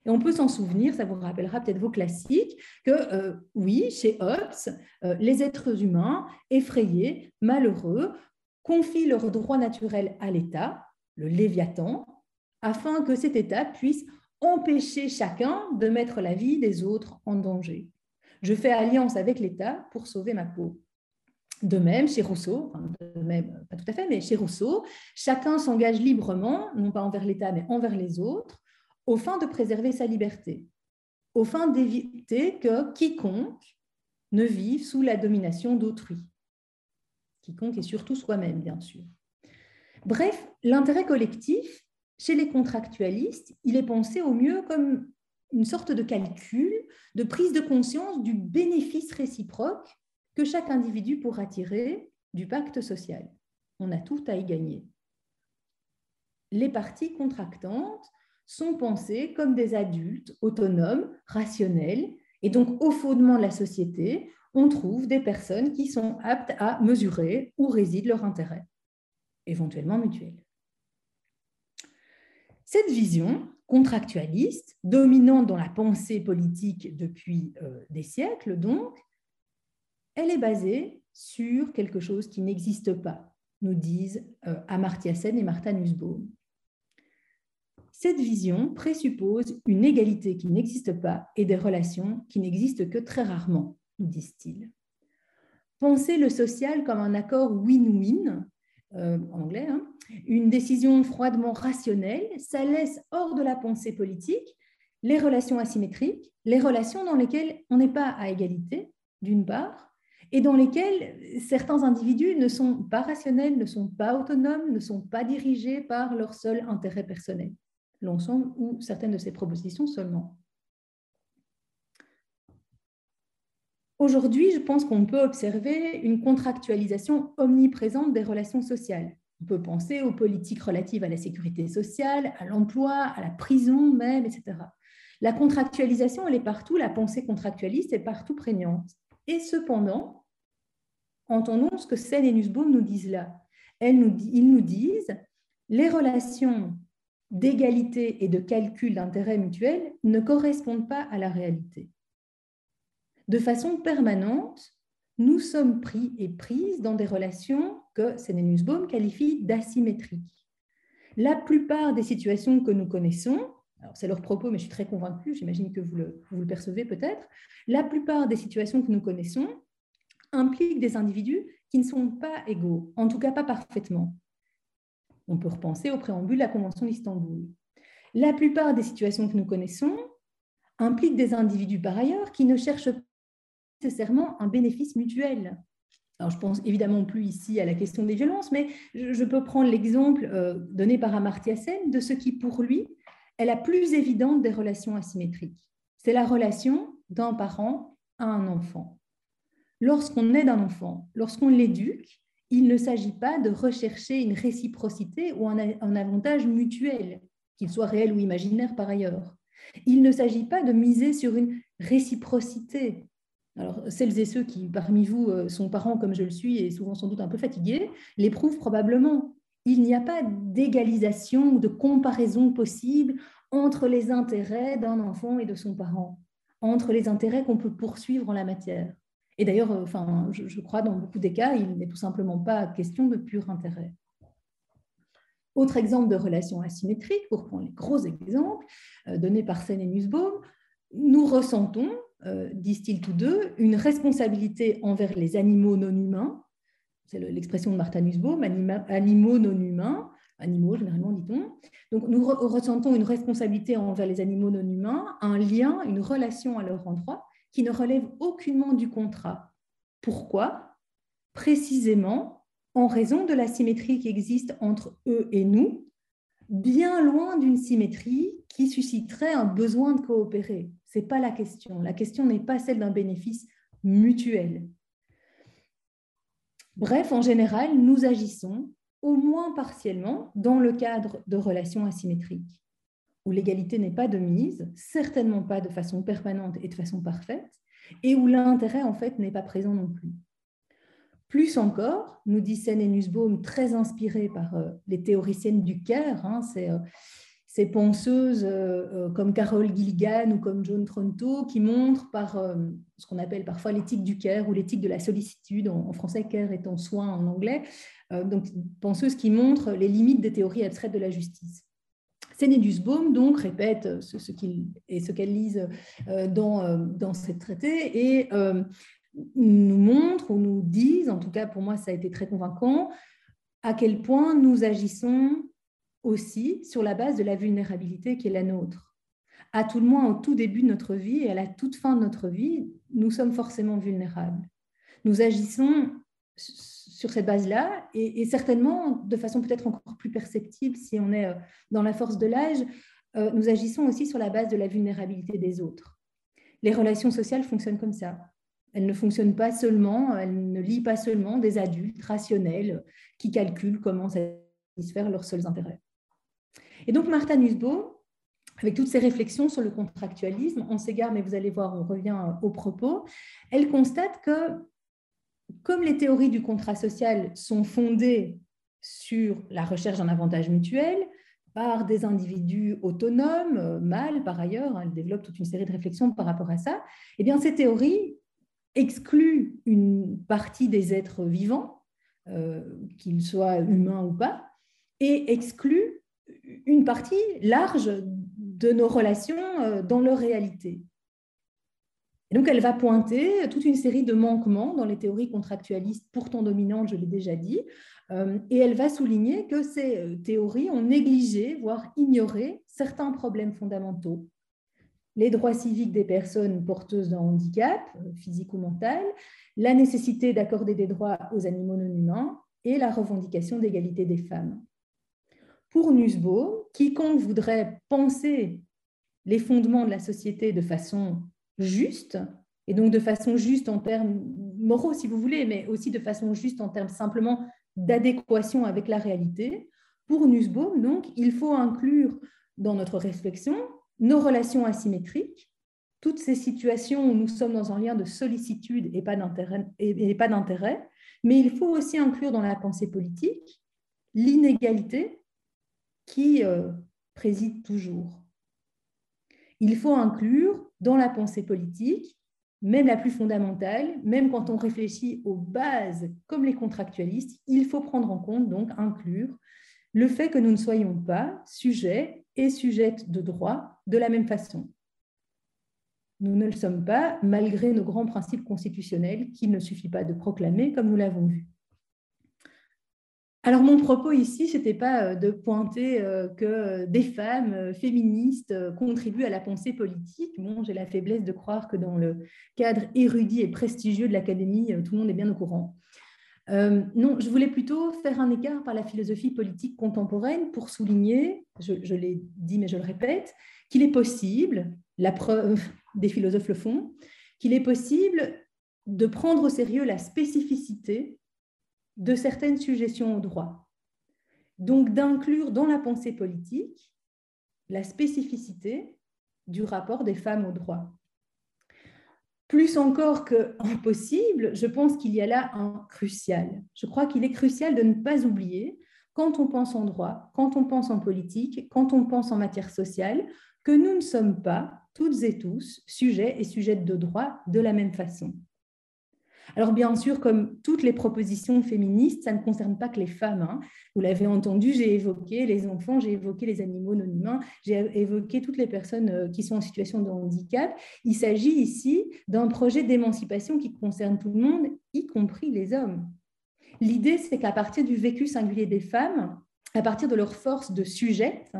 Et on peut s'en souvenir, ça vous rappellera peut-être vos classiques, que euh, oui, chez Hobbes, euh, les êtres humains, effrayés, malheureux, confient leur droit naturel à l'État, le Léviathan, afin que cet État puisse empêcher chacun de mettre la vie des autres en danger. Je fais alliance avec l'État pour sauver ma peau. De même, chez Rousseau, pas tout à fait, mais chez Rousseau, chacun s'engage librement, non pas envers l'État, mais envers les autres, au fin de préserver sa liberté, au fin d'éviter que quiconque ne vive sous la domination d'autrui. Quiconque et surtout soi-même, bien sûr. Bref, l'intérêt collectif, chez les contractualistes, il est pensé au mieux comme une sorte de calcul, de prise de conscience du bénéfice réciproque que chaque individu pourra tirer du pacte social. On a tout à y gagner. Les parties contractantes sont pensées comme des adultes autonomes, rationnels, et donc au fondement de la société, on trouve des personnes qui sont aptes à mesurer où réside leur intérêt, éventuellement mutuel. Cette vision contractualiste, dominante dans la pensée politique depuis euh, des siècles, donc, elle est basée sur quelque chose qui n'existe pas, nous disent euh, Amartya Sen et Martha Nussbaum. Cette vision présuppose une égalité qui n'existe pas et des relations qui n'existent que très rarement, nous disent-ils. Penser le social comme un accord win-win, euh, anglais, hein, une décision froidement rationnelle, ça laisse hors de la pensée politique les relations asymétriques, les relations dans lesquelles on n'est pas à égalité, d'une part, et dans lesquelles certains individus ne sont pas rationnels, ne sont pas autonomes, ne sont pas dirigés par leur seul intérêt personnel l'ensemble ou certaines de ces propositions seulement. Aujourd'hui, je pense qu'on peut observer une contractualisation omniprésente des relations sociales. On peut penser aux politiques relatives à la sécurité sociale, à l'emploi, à la prison même, etc. La contractualisation, elle est partout, la pensée contractualiste est partout prégnante. Et cependant, entendons ce que Sen et Nussbaum nous disent là. ils nous disent les relations d'égalité et de calcul d'intérêt mutuel ne correspondent pas à la réalité. De façon permanente, nous sommes pris et prises dans des relations que Nussbaum qualifie d'asymétriques. La plupart des situations que nous connaissons, c'est leur propos, mais je suis très convaincue, j'imagine que vous le, vous le percevez peut-être, la plupart des situations que nous connaissons impliquent des individus qui ne sont pas égaux, en tout cas pas parfaitement. On peut repenser au préambule de la Convention d'Istanbul. La plupart des situations que nous connaissons impliquent des individus par ailleurs qui ne cherchent nécessairement un bénéfice mutuel. Alors, je pense évidemment plus ici à la question des violences, mais je peux prendre l'exemple euh, donné par Amartya Sen de ce qui, pour lui, est la plus évidente des relations asymétriques. C'est la relation d'un parent à un enfant. Lorsqu'on aide un enfant, lorsqu'on l'éduque, il ne s'agit pas de rechercher une réciprocité ou un, avantage mutuel, qu'il soit réel ou imaginaire par ailleurs. Il ne s'agit pas de miser sur une réciprocité. Alors, celles et ceux qui, parmi vous, euh, sont parents comme je le suis et souvent sans doute un peu fatigués, l'éprouvent probablement. Il n'y a pas d'égalisation ou de comparaison possible entre les intérêts d'un enfant et de son parent, entre les intérêts qu'on peut poursuivre en la matière. Et d'ailleurs, euh, enfin, je, crois dans beaucoup des cas, il n'est tout simplement pas question de pur intérêt. Autre exemple de relation asymétrique, pour prendre les gros exemples euh, donnés par Sen et Nussbaum, nous ressentons, euh, disent-ils tous deux, une responsabilité envers les animaux non humains, c'est l'expression de Martha Nussbaum, animaux non humains, animaux généralement dit-on. Donc nous ressentons une responsabilité envers les animaux non humains, un lien, une relation à leur endroit, qui ne relève aucunement du contrat. Pourquoi? Précisément en raison de la symétrie qui existe entre eux et nous, bien loin d'une symétrie qui susciterait un besoin de coopérer. Ce n'est pas la question. La question n'est pas celle d'un bénéfice mutuel. Bref, en général, nous agissons au moins partiellement dans le cadre de relations asymétriques où l'égalité n'est pas de mise, certainement pas de façon permanente et de façon parfaite, et où l'intérêt en fait n'est pas présent non plus. Plus encore, nous dit Sen et Nussbaum, très inspirés par euh, les théoriciennes du Caire, hein, euh, ces, penseuses euh, comme Carole Gilligan ou comme Joan Tronto, qui montrent par ce qu'on appelle parfois l'éthique du Caire ou l'éthique de la sollicitude, en, français Caire étant soin en anglais, donc penseuses qui montrent les limites des théories abstraites de la justice. Sénédusbaum donc répète ce, qu'il et ce qu'elle lise euh, dans, euh, dans cette traité et euh, nous montre ou nous disent, en tout cas pour moi ça a été très convaincant, à quel point nous agissons aussi sur la base de la vulnérabilité qui est la nôtre. À tout le moins au tout début de notre vie et à la toute fin de notre vie, nous sommes forcément vulnérables. Nous agissons sur cette base-là, et, certainement de façon peut-être encore plus perceptible si on est euh, dans la force de l'âge, euh, nous agissons aussi sur la base de la vulnérabilité des autres. Les relations sociales fonctionnent comme ça. Elles ne fonctionnent pas seulement, elles ne lient pas seulement des adultes rationnels qui calculent comment satisfaire leurs seuls intérêts. Et donc Martha Nussbaum, avec toutes ces réflexions sur le contractualisme, on s'égare, mais vous allez voir, on revient au propos, elle constate que comme les théories du contrat social sont fondées sur la recherche d'un avantage mutuel par des individus autonomes, euh, mâles par ailleurs, hein, elle développe toute une série de réflexions par rapport à ça, eh bien ces théories exclut une partie des êtres vivants, euh, qu'ils soient humains ou pas, et exclut une partie large de nos relations euh, dans leur réalité. Donc, elle va pointer toute une série de manquements dans les théories contractualistes pourtant dominantes, je l'ai déjà dit, euh, et elle va souligner que ces euh, théories ont négligé, voire ignoré certains problèmes fondamentaux. Les droits civiques des personnes porteuses d'un handicap, physique ou mental, la nécessité d'accorder des droits aux animaux non humains et la revendication d'égalité des femmes. Pour Nussbaum, quiconque voudrait penser les fondements de la société de façon juste, et donc de façon juste en termes moraux, si vous voulez, mais aussi de façon juste en termes simplement d'adéquation avec la réalité. Pour Nussbaum, donc, il faut inclure dans notre réflexion nos relations asymétriques, toutes ces situations où nous sommes dans un lien de sollicitude et pas d'intérêt, mais il faut aussi inclure dans la pensée politique l'inégalité qui euh, préside toujours. Il faut inclure dans la pensée politique, même la plus fondamentale, même quand on réfléchit aux bases comme les contractualistes, il faut prendre en compte, donc inclure le fait que nous ne soyons pas sujets et sujettes de droit de la même façon. Nous ne le sommes pas malgré nos grands principes constitutionnels qu'il ne suffit pas de proclamer comme nous l'avons vu. Alors mon propos ici, ce n'était pas euh, de pointer euh, que des femmes euh, féministes contribuent à la pensée politique. Bon, j'ai la faiblesse de croire que dans le cadre érudit et prestigieux de l'Académie, tout le monde est bien au courant. non, je voulais plutôt faire un écart par la philosophie politique contemporaine pour souligner, je l'ai dit mais je le répète, qu'il est possible, la preuve [LAUGHS] des philosophes le font, qu'il est possible de prendre au sérieux la spécificité de certaines suggestions au droit. Donc d'inclure dans la pensée politique la spécificité du rapport des femmes au droit. Plus encore qu'impossible, [LAUGHS] je pense qu'il y a là un crucial. Je crois qu'il est crucial de ne pas oublier, quand on pense en droit, quand on pense en politique, quand on pense en matière sociale, que nous ne sommes pas toutes et tous sujets et sujettes de droit de la même façon. Alors bien sûr, comme toutes les propositions féministes, ça ne concerne pas que les femmes. Hein. Vous l'avez entendu, j'ai évoqué les enfants, j'ai évoqué les animaux non humains, j'ai évoqué toutes les personnes euh, qui sont en situation de handicap. Il s'agit ici d'un projet d'émancipation qui concerne tout le monde, y compris les hommes. L'idée, c'est qu'à partir du vécu singulier des femmes, à partir de leur force de sujette,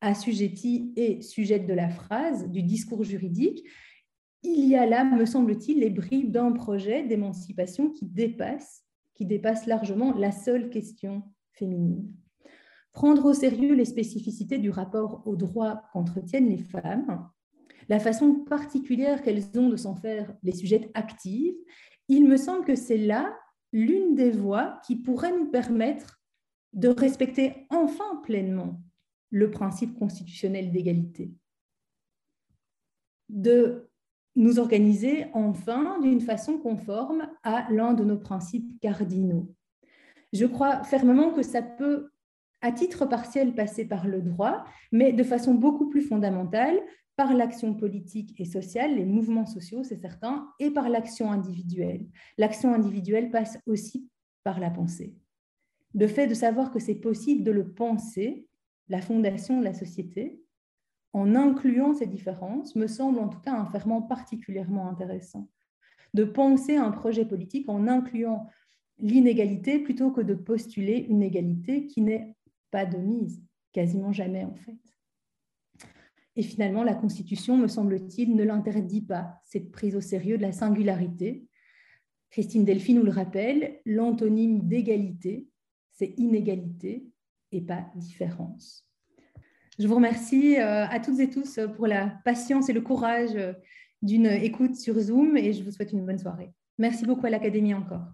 assujettie et sujette de la phrase, du discours juridique, il y a là, me semble-t-il, les bribes d'un projet d'émancipation qui dépasse, qui dépasse largement la seule question féminine. Prendre au sérieux les spécificités du rapport aux droits qu'entretiennent les femmes, la façon particulière qu'elles ont de s'en faire les sujets actifs, il me semble que c'est là l'une des voies qui pourrait nous permettre de respecter enfin pleinement le principe constitutionnel d'égalité, de nous organiser enfin d'une façon conforme à l'un de nos principes cardinaux. Je crois fermement que ça peut, à titre partiel, passer par le droit, mais de façon beaucoup plus fondamentale par l'action politique et sociale, les mouvements sociaux, c'est certain, et par l'action individuelle. L'action individuelle passe aussi par la pensée. Le fait de savoir que c'est possible de le penser, la fondation de la société, en incluant ces différences, me semble en tout cas un ferment particulièrement intéressant. De penser un projet politique en incluant l'inégalité plutôt que de postuler une égalité qui n'est pas de mise, quasiment jamais en fait. Et finalement, la Constitution, me semble-t-il, ne l'interdit pas, cette prise au sérieux de la singularité. Christine Delphi nous le rappelle, l'antonyme d'égalité, c'est inégalité et pas différence. Je vous remercie euh, à toutes et tous pour la patience et le courage d'une écoute sur Zoom et je vous souhaite une bonne soirée. Merci beaucoup à l'Académie encore.